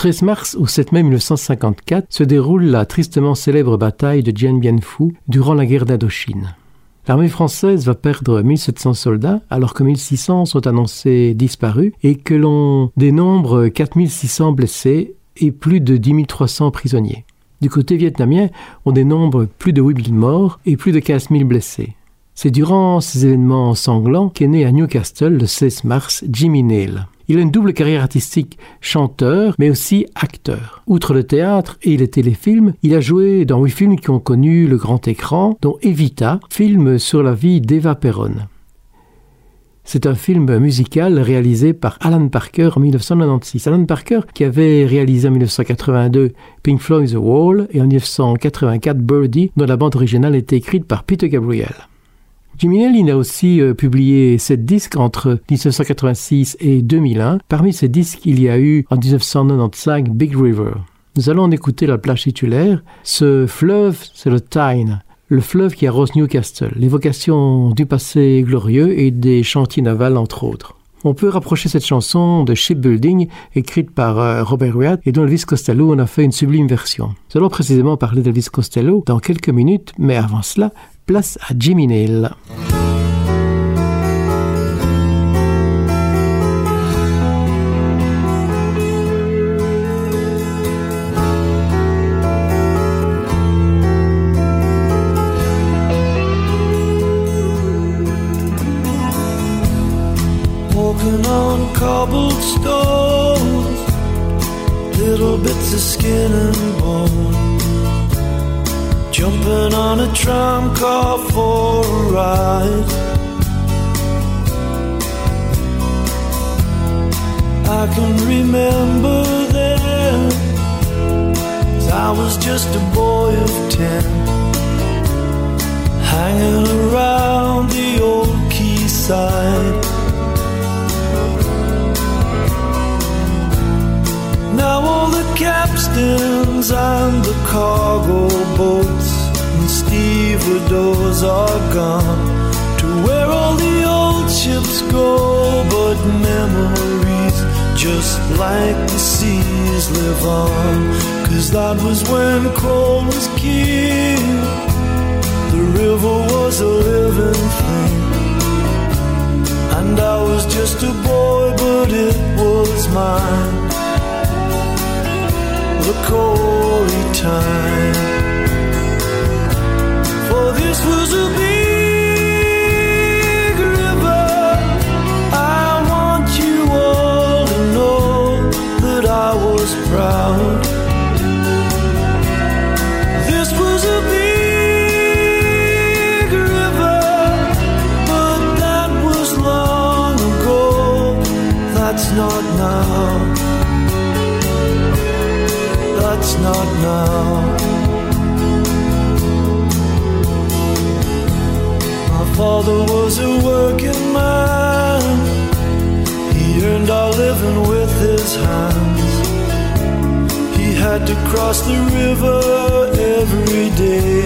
13 mars au 7 mai 1954 se déroule la tristement célèbre bataille de Dien Bien Phu durant la guerre d'Indochine. L'armée française va perdre 1700 soldats alors que 1600 sont annoncés disparus et que l'on dénombre 4600 blessés et plus de 10 300 prisonniers. Du côté vietnamien, on dénombre plus de 8000 morts et plus de 15 000 blessés. C'est durant ces événements sanglants qu'est né à Newcastle le 16 mars Jimmy Neal. Il a une double carrière artistique, chanteur, mais aussi acteur. Outre le théâtre et les téléfilms, il a joué dans huit films qui ont connu le grand écran, dont Evita, film sur la vie d'Eva Perron. C'est un film musical réalisé par Alan Parker en 1996. Alan Parker qui avait réalisé en 1982 Pink Floyd's The Wall et en 1984 Birdie, dont la bande originale était écrite par Peter Gabriel. Jimmy Neal a aussi euh, publié sept disques entre 1986 et 2001. Parmi ces disques, il y a eu en 1995 Big River. Nous allons en écouter la plage titulaire. Ce fleuve, c'est le Tyne. le fleuve qui arrose Newcastle, l'évocation du passé glorieux et des chantiers navals entre autres. On peut rapprocher cette chanson de Shipbuilding, écrite par euh, Robert Wyatt et dont Elvis Costello en a fait une sublime version. Nous allons précisément parler d'Elvis Costello dans quelques minutes, mais avant cela, place à Jimmy Nail. On cobblestones, little bits of skin and bone. Jumping on a tram car for a ride. I can remember then, I was just a boy of ten, hanging around the old quayside. Now all the capstans and the cargo boats and stevedores are gone to where all the old ships go, but memories just like the seas live on. Cause that was when coal was king, the river was a living thing. And I was just a boy, but it was mine the Corey time. For this was a big not now. My father was a working man. He earned our living with his hands. He had to cross the river every day.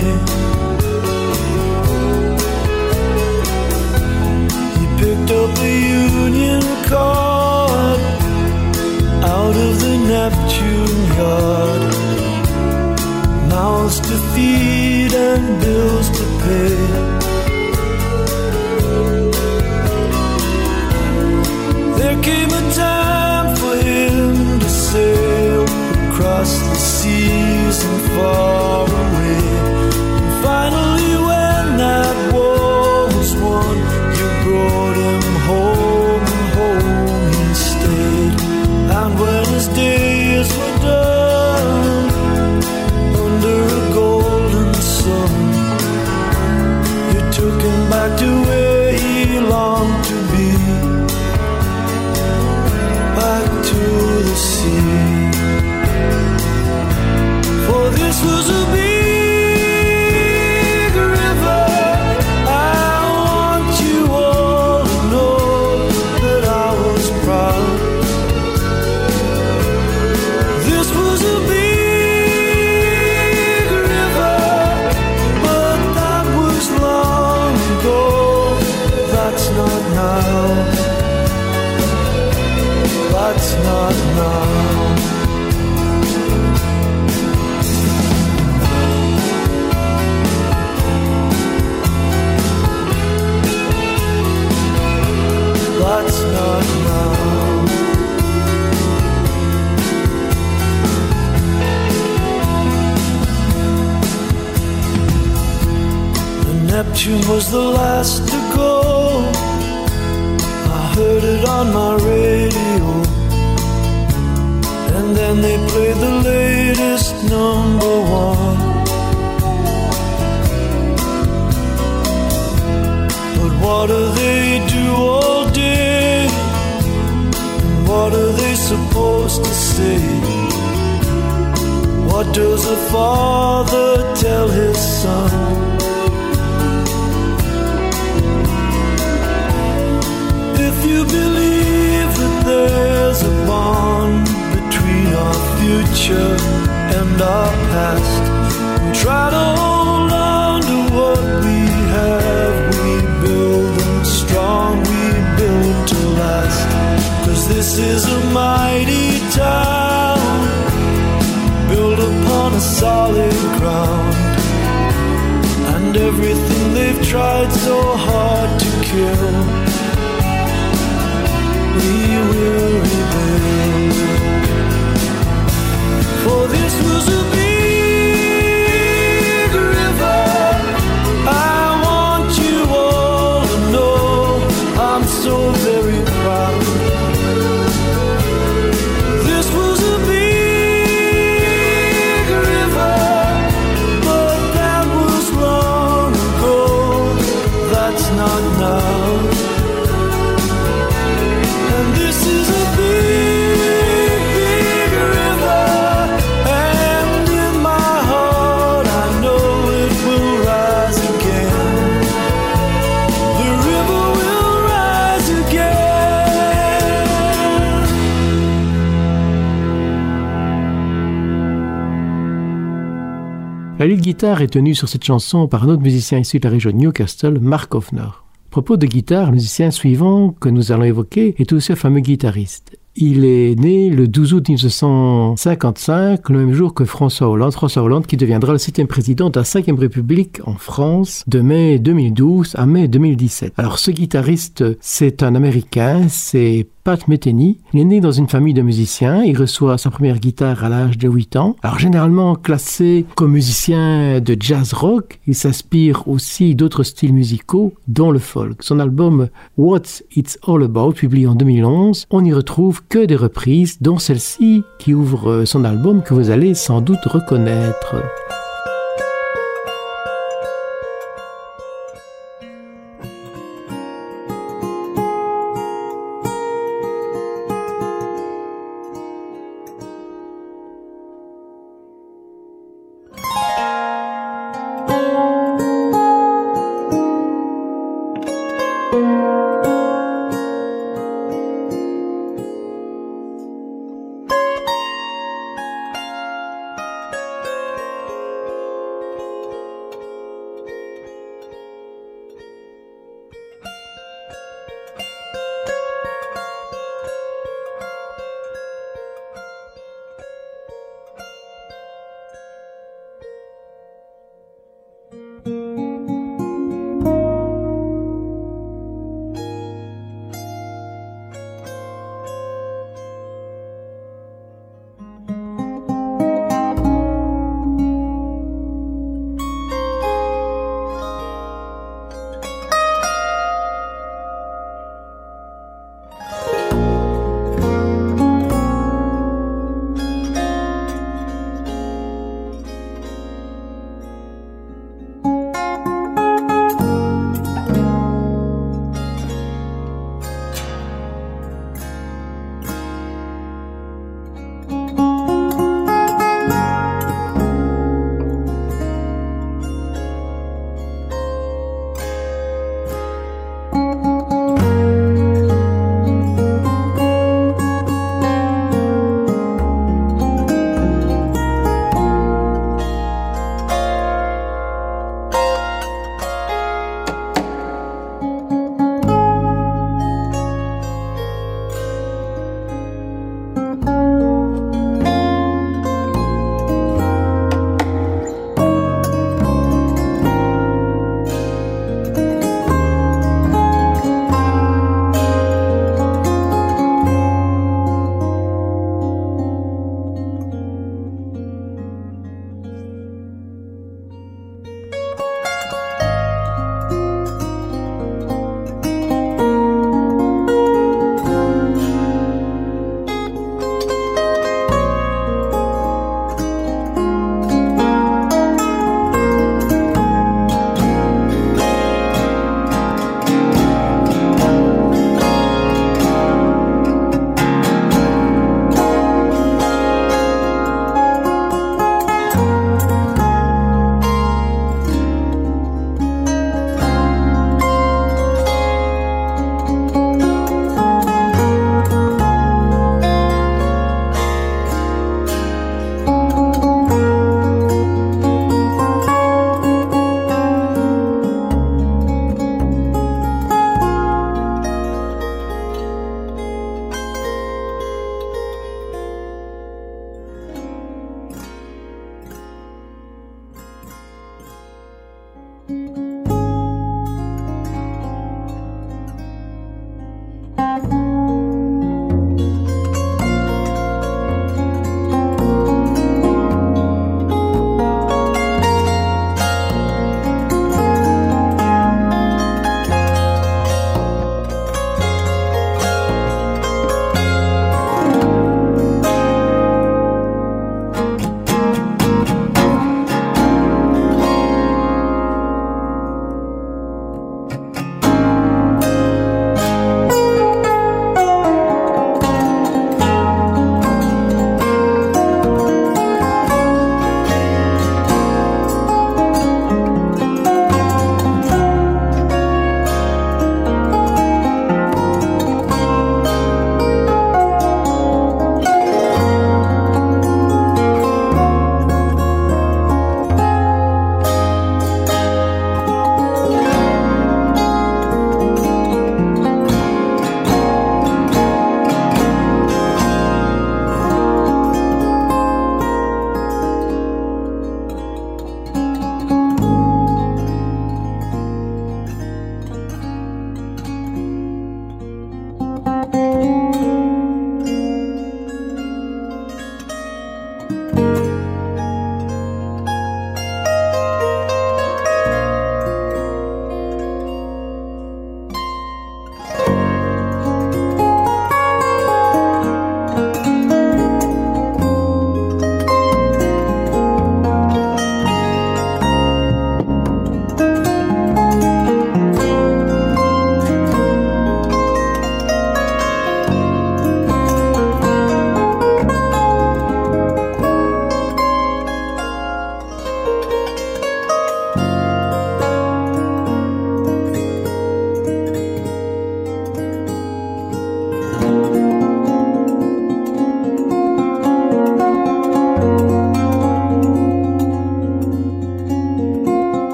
He picked up a Union card out of the Neptune yard. Mouths to feed and bills to pay. There came a time for him to sail across the seas and far away. Neptune was the last to go. I heard it on my radio. And then they played the latest number one. But what do they do all day? And what are they supposed to say? What does a father tell his son? future and our past. And try to hold on to what we have. We build them strong we build to last. Cause this is a mighty town built upon a solid ground. And everything they've tried so hard to kill we will rebuild so La lead guitare est tenue sur cette chanson par un autre musicien issu de la région de Newcastle, Mark Hoffner. Propos de guitare, le musicien suivant que nous allons évoquer est aussi un fameux guitariste. Il est né le 12 août 1955, le même jour que François Hollande. François Hollande qui deviendra le septième président de la cinquième République en France de mai 2012 à mai 2017. Alors ce guitariste, c'est un Américain, c'est Pat Metheny. Il est né dans une famille de musiciens. Il reçoit sa première guitare à l'âge de 8 ans. Alors généralement classé comme musicien de jazz rock, il s'inspire aussi d'autres styles musicaux, dont le folk. Son album What's It's All About, publié en 2011, on n'y retrouve que des reprises, dont celle-ci qui ouvre son album que vous allez sans doute reconnaître.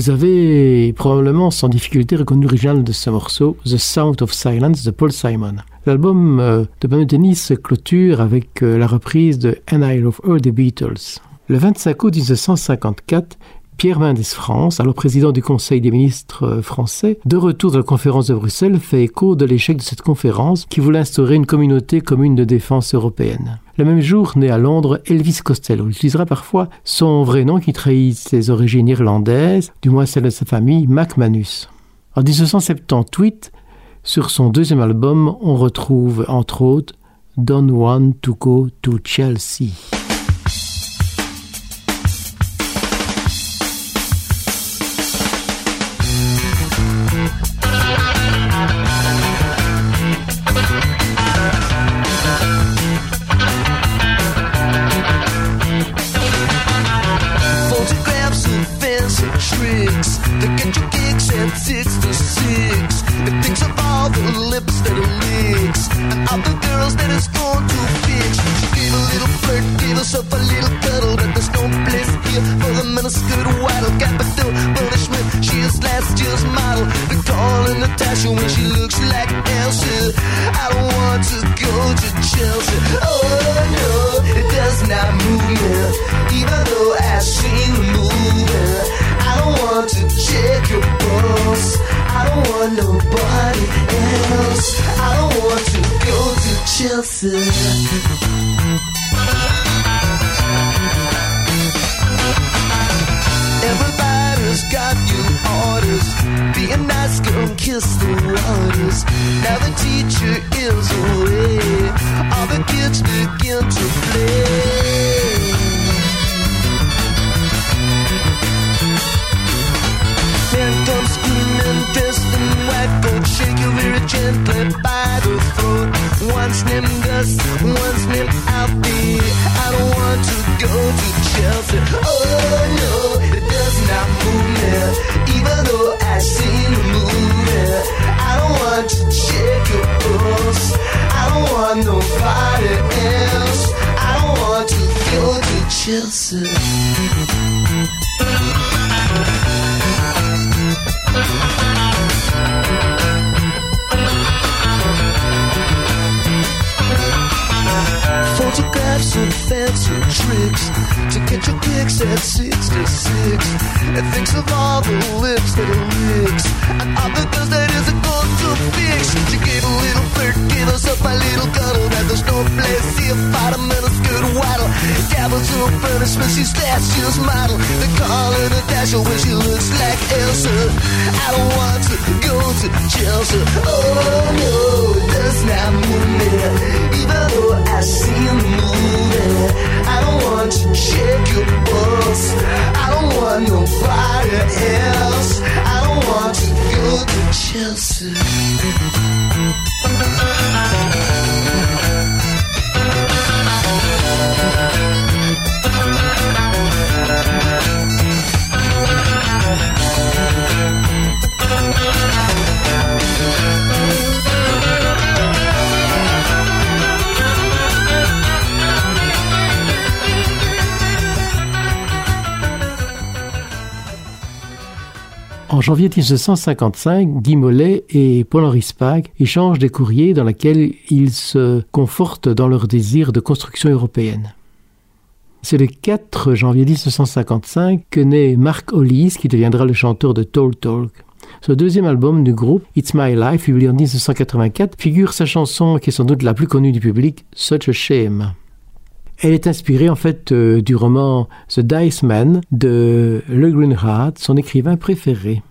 Vous avez probablement sans difficulté reconnu l'original de ce morceau, The Sound of Silence de Paul Simon. L'album euh, de Manu Dennis se clôture avec euh, la reprise de And I Love Her des Beatles. Le 25 août 1954, Pierre Mendès France, alors président du Conseil des ministres euh, français, de retour de la conférence de Bruxelles, fait écho de l'échec de cette conférence qui voulait instaurer une communauté commune de défense européenne. Le même jour, né à Londres, Elvis Costello Il utilisera parfois son vrai nom qui trahit ses origines irlandaises, du moins celle de sa famille, MacManus. En 1978, sur son deuxième album, on retrouve entre autres Don't Want to Go to Chelsea. Call when she looks like Elsa. I don't want to go to Chelsea. Oh no, it does not move me, even though I've seen the movie. I don't want to check your pulse. I don't want nobody else. I don't want to go to Chelsea. Be a nice girl and kiss the waters. Now the teacher is away. All the kids begin to play. Man comes screaming, dressed in white coat, shake you very gently by the throat. One's named Gus, one's named Alfie. I don't want to go to Chelsea. Oh no, it does not move me, even though I've seen the movie. I don't want to check your pulse. I don't want nobody else. I don't want to go to Chelsea. Photographs and fancy tricks kicks at 66. It thinks of all the lips that it licks and all the girls that isn't going to fix. She gave a little flirt, gave herself a little cuddle. That there's no place here for the minuscule waddle. Dabbles to punishment, she's last year's model. They call her Natasha when she looks like Elsa. I don't want to go to Chelsea. Oh no, does not move me. Even though I've seen the movie, I don't want to check your I don't want nobody else. I don't want go to Chelsea. En janvier 1955, Guy Mollet et Paul-Henri Spag échangent des courriers dans lesquels ils se confortent dans leur désir de construction européenne. C'est le 4 janvier 1955 que naît Mark Hollis, qui deviendra le chanteur de Talk Talk. Ce deuxième album du groupe, It's My Life, publié en 1984, figure sa chanson qui est sans doute la plus connue du public, Such a Shame. Elle est inspirée en fait euh, du roman The Dice Man de Le Greenheart, son écrivain préféré.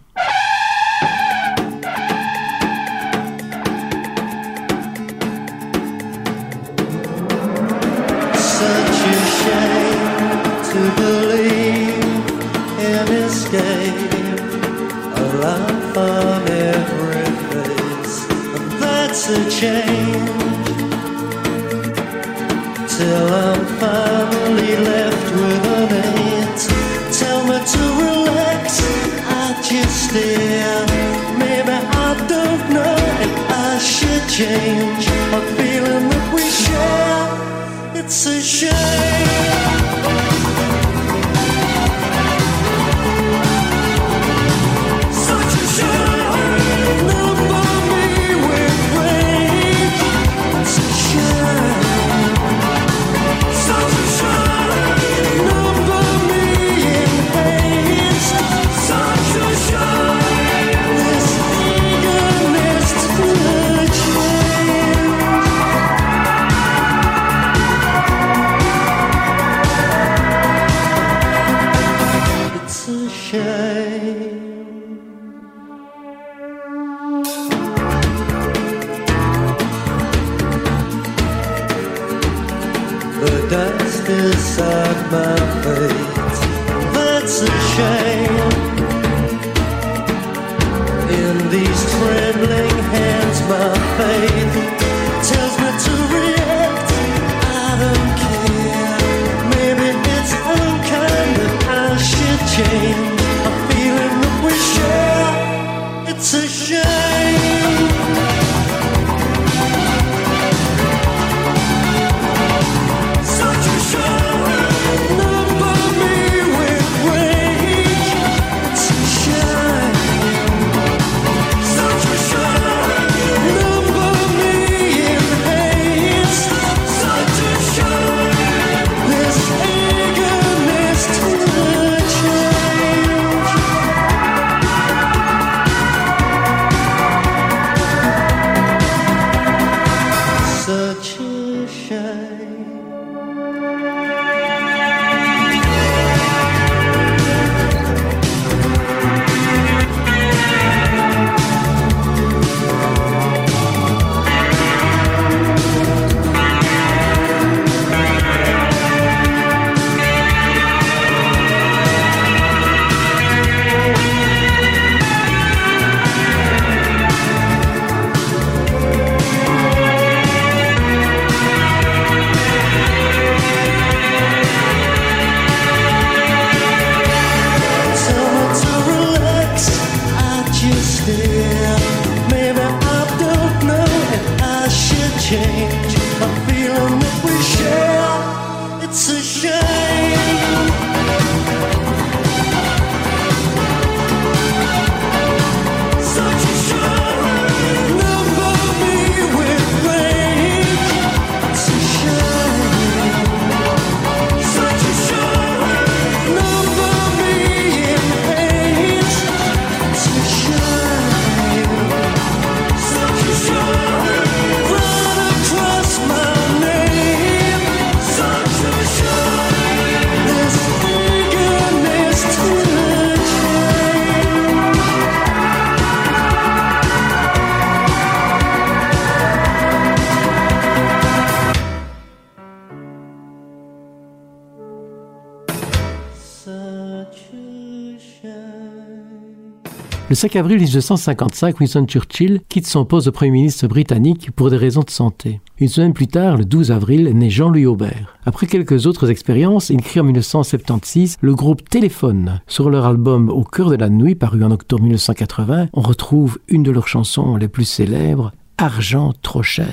5 avril 1955, Winston Churchill quitte son poste de Premier ministre britannique pour des raisons de santé. Une semaine plus tard, le 12 avril, naît Jean-Louis Aubert. Après quelques autres expériences, il crée en 1976 le groupe Téléphone. Sur leur album Au cœur de la nuit, paru en octobre 1980, on retrouve une de leurs chansons les plus célèbres, Argent trop cher.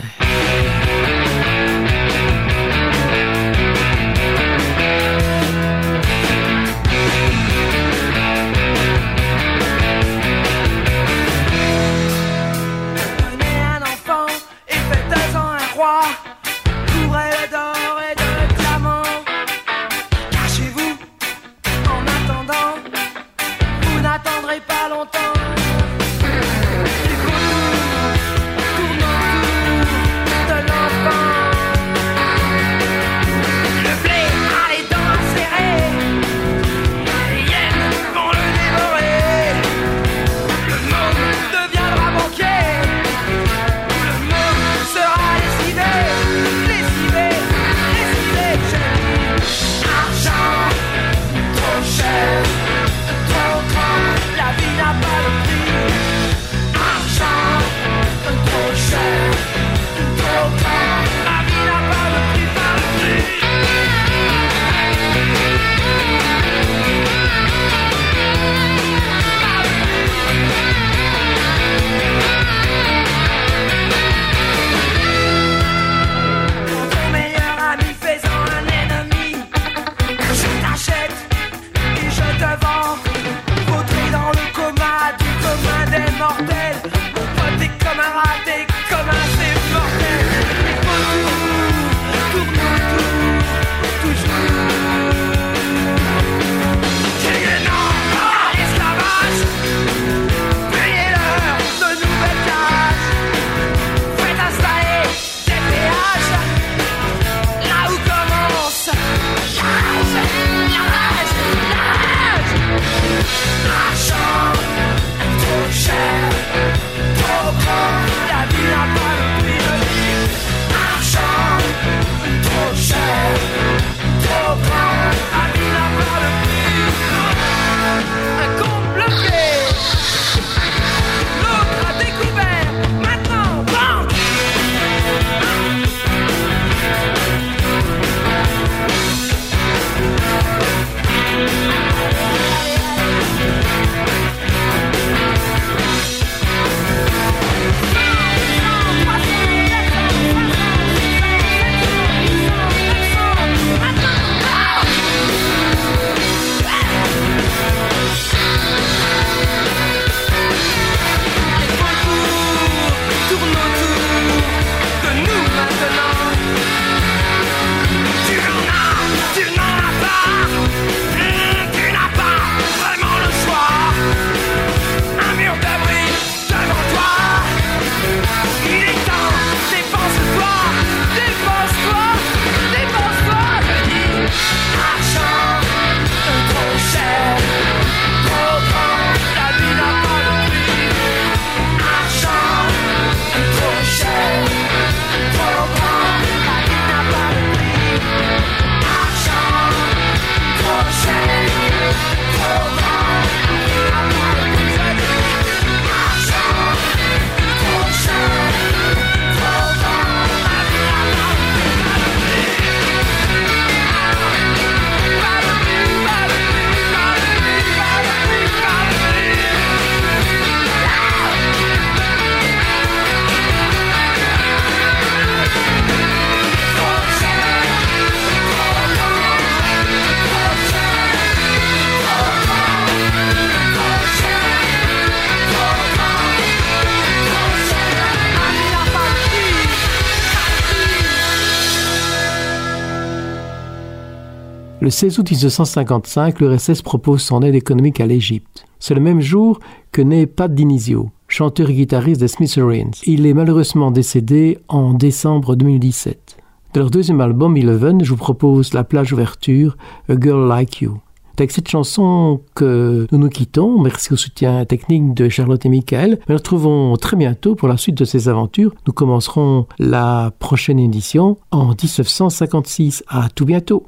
Le 16 août 1955, l'URSS propose son aide économique à l'Égypte. C'est le même jour que naît Pat Dinizio, chanteur et guitariste des Smithsonian. Il est malheureusement décédé en décembre 2017. De leur deuxième album, Eleven, je vous propose la plage ouverture A Girl Like You. Avec cette chanson que nous nous quittons, merci au soutien technique de Charlotte et Michael. Nous nous retrouvons très bientôt pour la suite de ces aventures. Nous commencerons la prochaine édition en 1956. À tout bientôt.